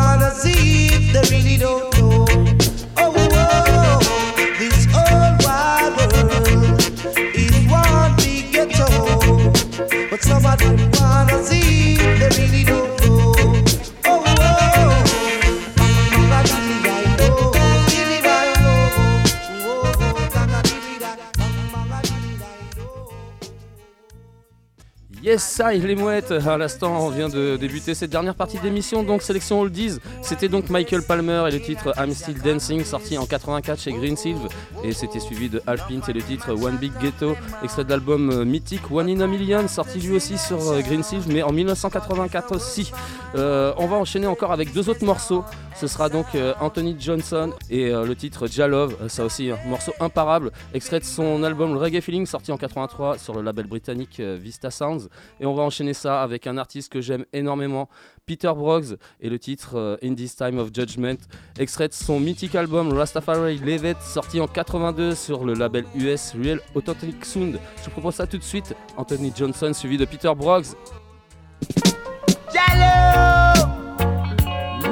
wanna see if they really don't know. Les mouettes. À l'instant, on vient de débuter cette dernière partie d'émission, donc sélection Oldies. C'était donc Michael Palmer et le titre I'm Still Dancing, sorti en 84 chez Green Silver. Et c'était suivi de Al Pint et le titre One Big Ghetto, extrait de l'album euh, mythique One in a Million, sorti lui aussi sur euh, Green Silver, mais en 1984 aussi. Euh, on va enchaîner encore avec deux autres morceaux. Ce sera donc Anthony Johnson et le titre Jalove, ça aussi un morceau imparable, extrait de son album Reggae Feeling sorti en 83 sur le label britannique Vista Sounds. Et on va enchaîner ça avec un artiste que j'aime énormément, Peter Broggs, et le titre euh, In This Time of Judgment, extrait de son mythique album Rastafari Levet sorti en 82 sur le label US Real Authentic Sound. Je vous propose ça tout de suite, Anthony Johnson suivi de Peter Broggs.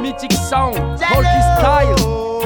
Mythic Sound, Style.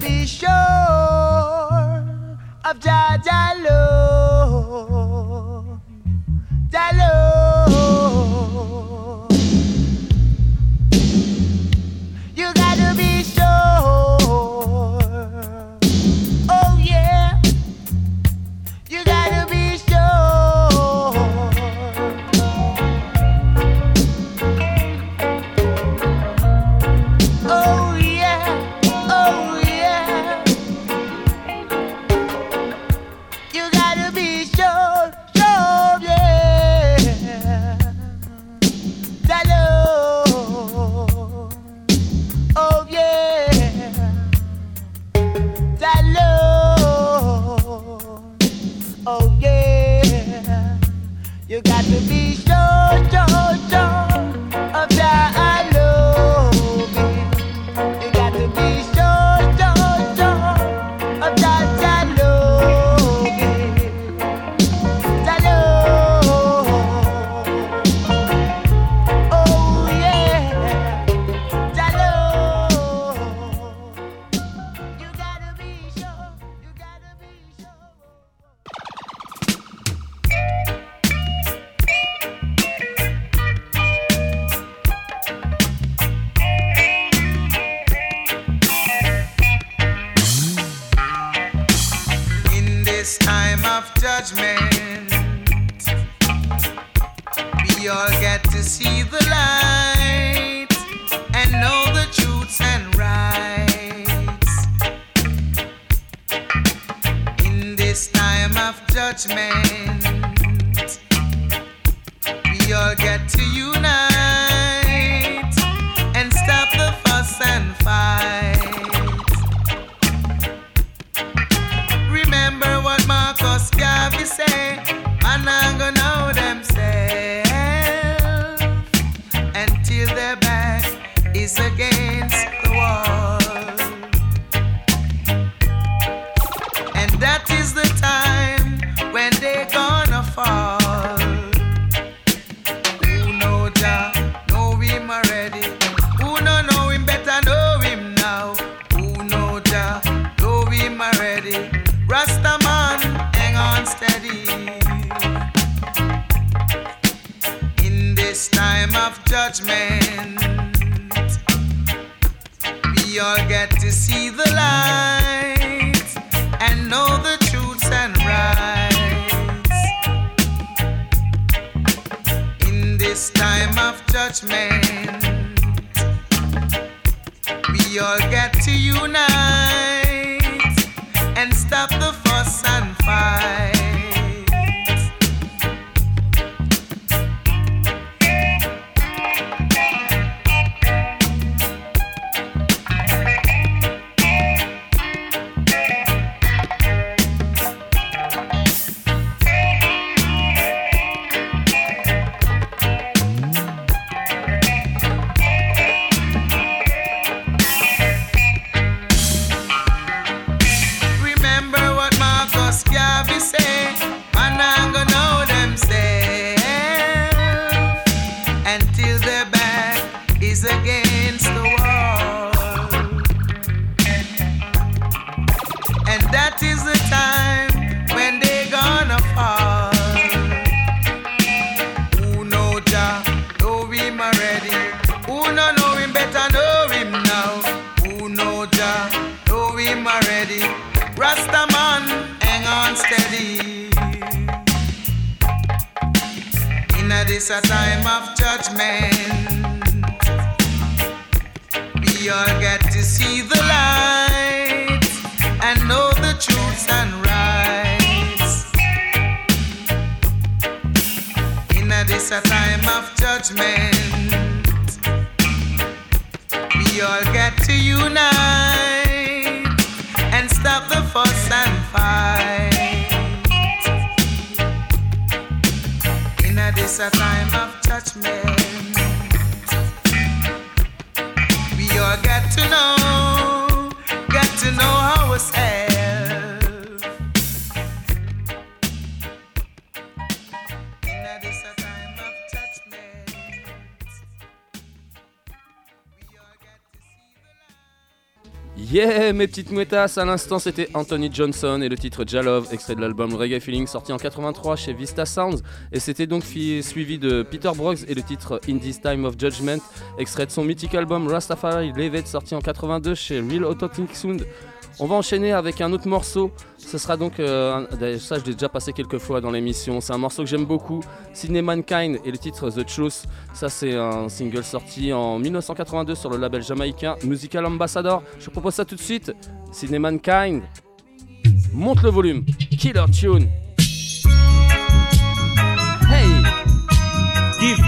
Be sure of that Jello. Yeah, mes petites mouettasses, à l'instant c'était Anthony Johnson et le titre Jalove, extrait de l'album Reggae Feeling sorti en 83 chez Vista Sounds. Et c'était donc suivi de Peter Brooks et le titre In This Time of Judgment, extrait de son mythique album Rastafari Levet sorti en 82 chez Real Autotic Sound. On va enchaîner avec un autre morceau. Ce sera donc, euh, ça je l'ai déjà passé quelques fois dans l'émission. C'est un morceau que j'aime beaucoup, Sydney Mankind et le titre The Truth. Ça c'est un single sorti en 1982 sur le label jamaïcain Musical Ambassador. Je vous propose ça tout de suite. Sydney Mankind. Monte le volume. Killer tune. Hey. Give.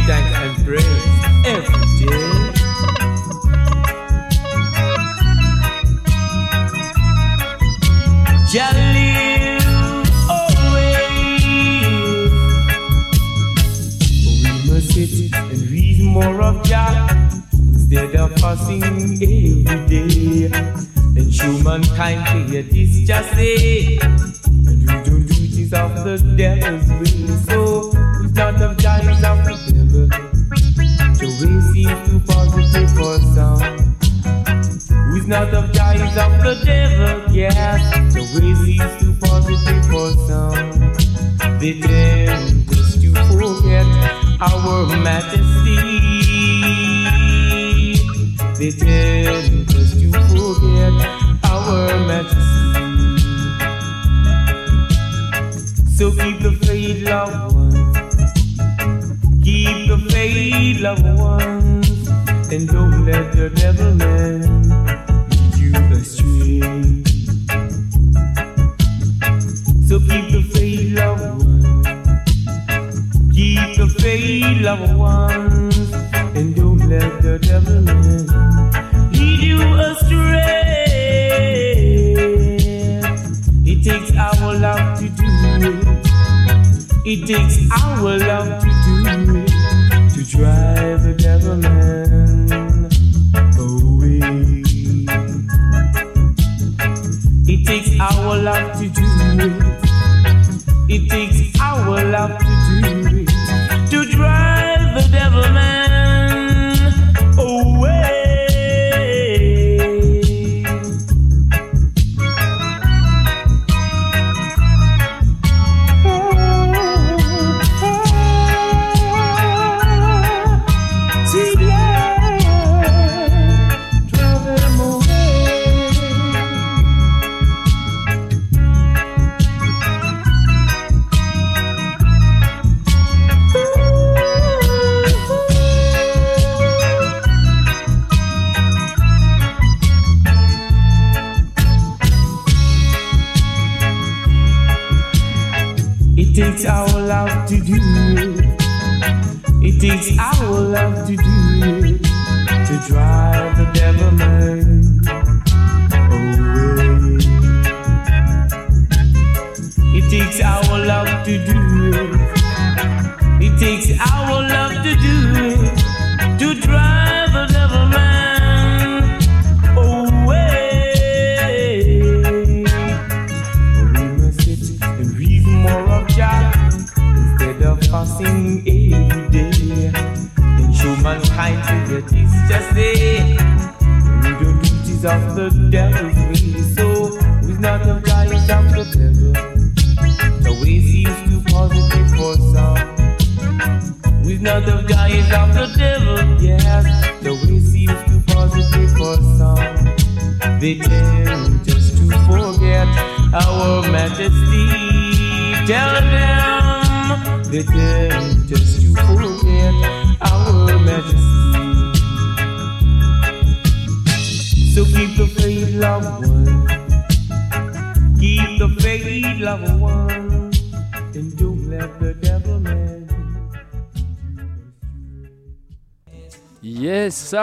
Of the devil's will. So it's not of it's of the devil. Of Jah is of the devil, yes. The way seems too positive for some. They tend us to forget our majesty. They tend us to forget our majesty. So keep the faith, loved ones. Keep the faith, loved ones. And don't let the devil man So keep. Keep. And don't let the devil lead you astray. It takes our love to do it. It takes our love to do it to drive the devil man our love to do it. Takes our love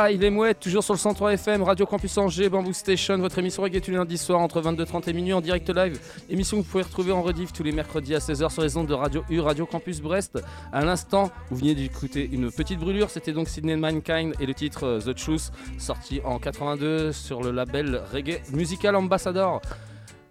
Yes, ça, il est mouette, toujours sur le 103 FM, Radio Campus Angers, Bamboo Station, votre émission reggae tous les lundis soirs entre 22h30 et minuit en direct live. Émission que vous pouvez retrouver en rediff tous les mercredis à 16h sur les ondes de Radio U, Radio Campus Brest. À l'instant, vous venez d'écouter une petite brûlure, c'était donc Sydney Mankind et le titre euh, The Truth, sorti en 82 sur le label Reggae Musical Ambassador.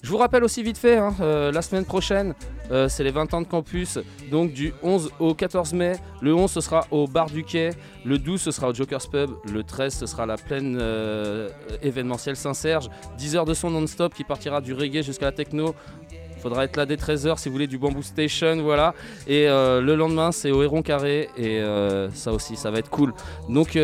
Je vous rappelle aussi vite fait, hein, euh, la semaine prochaine, euh, c'est les 20 ans de campus, donc du 11 au 14 mai. Le 11, ce sera au Bar du Quai. Le 12, ce sera au Joker's Pub. Le 13, ce sera la plaine euh, événementielle Saint-Serge. 10 heures de son non-stop qui partira du reggae jusqu'à la techno. Faudra être là dès 13h si vous voulez du Bamboo Station, voilà. Et le lendemain, c'est au Héron Carré. Et ça aussi, ça va être cool. Donc,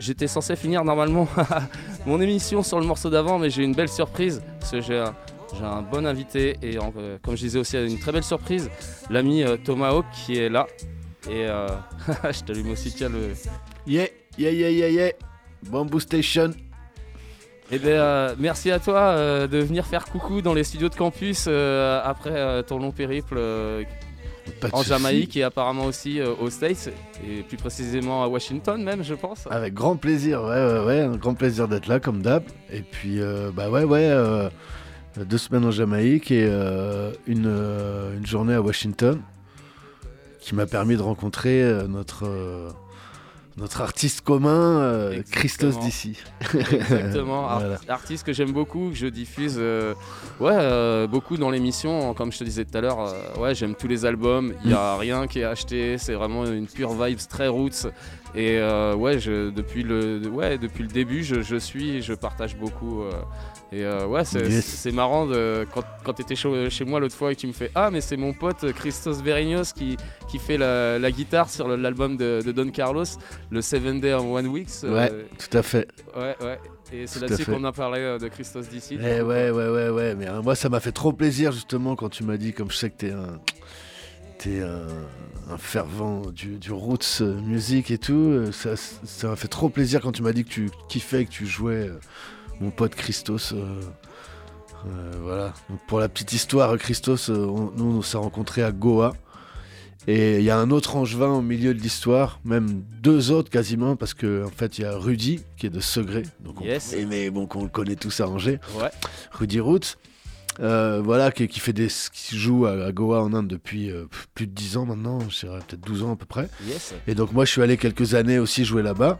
j'étais censé finir normalement (laughs) mon émission sur le morceau d'avant, mais j'ai une belle surprise. Parce que j'ai un, j'ai un bon invité. Et en- euh, comme je disais aussi, une très belle surprise. L'ami euh, Tomahawk qui est là. Et euh, (laughs) je t'allume aussi, tiens, le. Yeah, yeah, yeah, yeah, yeah. Bamboo Station. Eh bien, euh, merci à toi euh, de venir faire coucou dans les studios de campus euh, après ton long périple en. Jamaïque et apparemment aussi euh, aux States et plus précisément à Washington même, je pense. Avec grand plaisir, ouais, ouais, ouais, un grand plaisir d'être là comme d'hab. Et puis, euh, bah ouais, ouais, euh, deux semaines en Jamaïque et une, une journée à Washington qui m'a permis de rencontrer notre, notre artiste commun, euh, Christos d'ici. Exactement, (laughs) Voilà. artiste que j'aime beaucoup, que je diffuse euh, ouais, euh, beaucoup dans l'émission. Comme je te disais tout à l'heure, ouais, j'aime tous les albums, il n'y a rien qui est acheté, c'est vraiment une pure vibes très roots. Et ouais, je, depuis, le, ouais, depuis le début, je, je suis, je partage beaucoup. Euh, et euh, ouais, c'est Yes. marrant de, quand, quand tu étais chez moi l'autre fois et que tu me fais Ah, mais c'est mon pote Christos Verignos qui, qui fait la, la guitare sur l'album de, de Don Carlos, le Seven Day en One Weeks. euh, Ouais, tout à fait. Ouais, ouais. Et c'est là-dessus qu'on a parlé euh, de Christos d'ici. Eh ouais, ouais, ouais, ouais. Mais euh, moi, ça m'a fait trop plaisir justement quand tu m'as dit, comme je sais que t'es un, t'es un, un fervent du, du roots euh, music et tout. euh, Ça, ça m'a fait trop plaisir quand tu m'as dit que tu kiffais, que tu jouais euh, mon pote Christos. euh, euh, voilà. Donc, pour la petite histoire, Christos, euh, on- nous, on s'est rencontrés à Goa. Et il y a un autre angevin au milieu de l'histoire, même deux autres quasiment, parce qu'en en fait il y a Rudy qui est de Segré, donc on, Yes. et mais bon qu'on le connaît tous à Angers. Ouais. Rudy Roots, euh, voilà, qui, qui fait des, qui joue à, à Goa en Inde depuis euh, plus de 10 ans maintenant, je dirais peut-être 12 ans à peu près. Yes. Et donc moi je suis allé quelques années aussi jouer là-bas.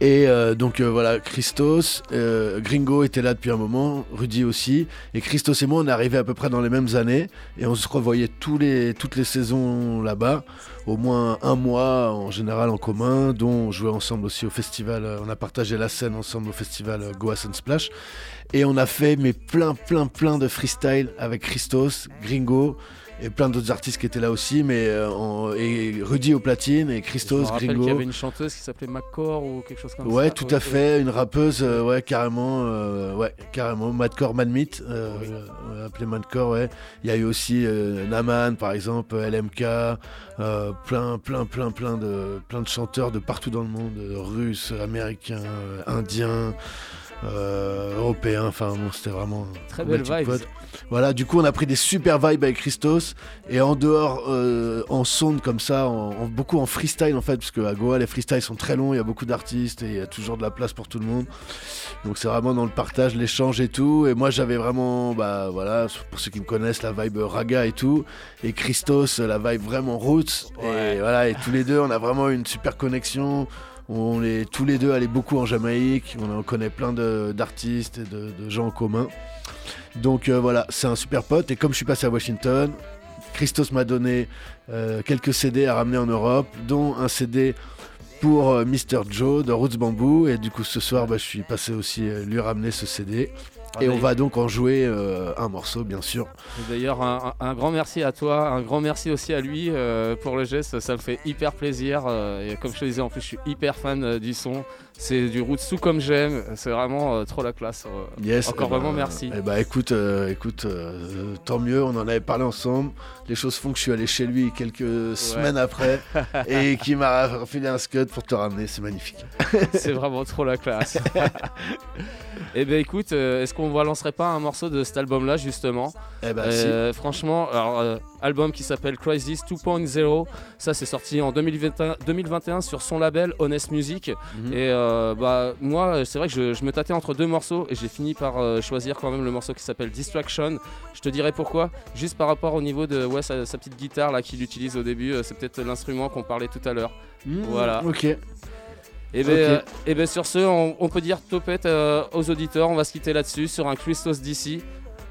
Et euh, donc euh, voilà, Christos, euh, Gringo était là depuis un moment, Rudy aussi. Et Christos et moi, on est arrivés à peu près dans les mêmes années. Et on se revoyait tous les, toutes les saisons là-bas. Au moins un mois en général en commun, dont on jouait ensemble aussi au festival. euh, On a partagé la scène ensemble au festival euh, Goa Sun Splash. Et on a fait mais plein, plein, plein de freestyle avec Christos, Gringo. Et plein d'autres artistes qui étaient là aussi, mais euh, en- et Rudy au platine et Je Christos, me Gringo. qu'il y avait une chanteuse qui s'appelait McCore ou quelque chose comme ça. Ouais, tout Ouais, à fait, une rappeuse, euh, ouais, carrément, euh, ouais, carrément, Madcore Madmeat, ouais, appelé Madcore, ouais. Il y a eu aussi Naman, par exemple, LMK, plein, plein, plein, plein de, plein de chanteurs de partout dans le monde, russes, américains, indiens, euh, européen. Enfin, bon, c'était vraiment. Très belle pot. Voilà, du coup, on a pris des super vibes avec Christos. Et en dehors, euh, en sonde comme ça, en, en- beaucoup en freestyle en fait, parce qu'à Goa, les freestyles sont très longs, il y a beaucoup d'artistes et il y a toujours de la place pour tout le monde. Donc c'est vraiment dans le partage, l'échange et tout. Et moi, j'avais vraiment, bah voilà, pour ceux qui me connaissent, la vibe raga et tout. Et Christos, la vibe vraiment roots. Et voilà, et tous les deux, on a vraiment une super connexion. On est tous les deux allés beaucoup en Jamaïque. On en connaît plein d'artistes et de, gens en commun. Donc euh, voilà, c'est un super pote. Et comme je suis passé à Washington, Christos m'a donné euh, quelques CD à ramener en Europe, dont un CD pour euh, Mr. Joe de Roots Bamboo. Et du coup, ce soir, bah, je suis passé aussi lui ramener ce CD. Et on va donc en jouer euh, un morceau, bien sûr. Et D'ailleurs, un, grand merci à toi, un grand merci aussi à lui euh, pour le geste, ça me fait hyper plaisir. euh, et comme je te disais, en plus, je suis hyper fan du son. C'est du Roots sous comme j'aime, c'est vraiment trop la classe. Yes, Encore eh ben, vraiment merci. Eh bah écoute, euh, écoute, euh, tant mieux, on en avait parlé ensemble. Les choses font que je suis allé chez lui quelques semaines après (laughs) et qui m'a refilé un scud pour te ramener, c'est magnifique. c'est vraiment trop la classe. (laughs) Et ben écoute, euh, est-ce qu'on ne lancerait pas un morceau de cet album-là justement Eh ben, Euh, Franchement, alors euh, album qui s'appelle Crisis 2.0, ça c'est sorti en 2021, 2021 sur son label Honest Music. Mhm. Et euh, bah moi, c'est vrai que je, je me tâtais entre deux morceaux et j'ai fini par choisir quand même le morceau qui s'appelle Distraction. Je te dirai pourquoi, juste par rapport au niveau de ouais, sa, sa petite guitare là qu'il utilise au début, c'est peut-être l'instrument qu'on parlait tout à l'heure. Mhm, Voilà. Ok. Et euh, eh ben, sur ce, on, on peut dire topette euh, aux auditeurs. On va se quitter là-dessus sur un Christos DC.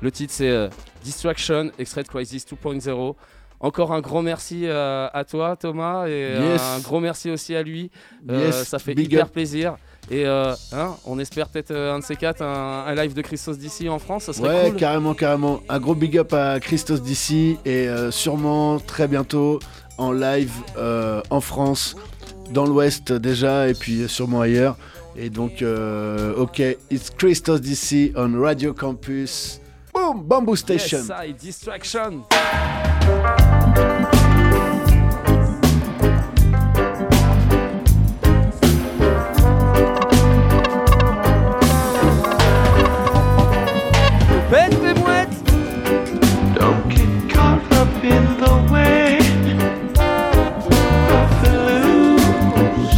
Le titre c'est euh, Distraction, extrait de Crisis 2.0. Encore un grand merci euh, à toi Thomas et Yes. un gros merci aussi à lui. Yes, ça fait big hyper up. plaisir. Et euh, hein, on espère peut-être un de ces quatre, un, un live de Christos DC en France, ça serait Ouais, cool. carrément, carrément. Un gros big up à Christos d'ici et euh, sûrement très bientôt en live euh, en France, dans l'Ouest déjà et puis sûrement ailleurs. Et donc, euh, ok, it's Christos DC on Radio Campus. Boom, Bamboo Station.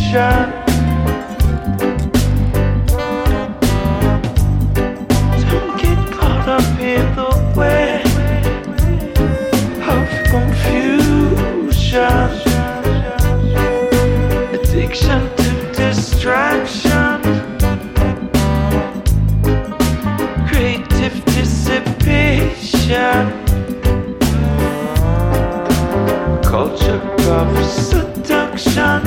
Illusion. Don't get caught up in the way of confusion. Addiction to distraction. Creative dissipation. Culture of seduction.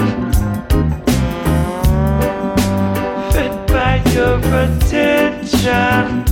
Your attention.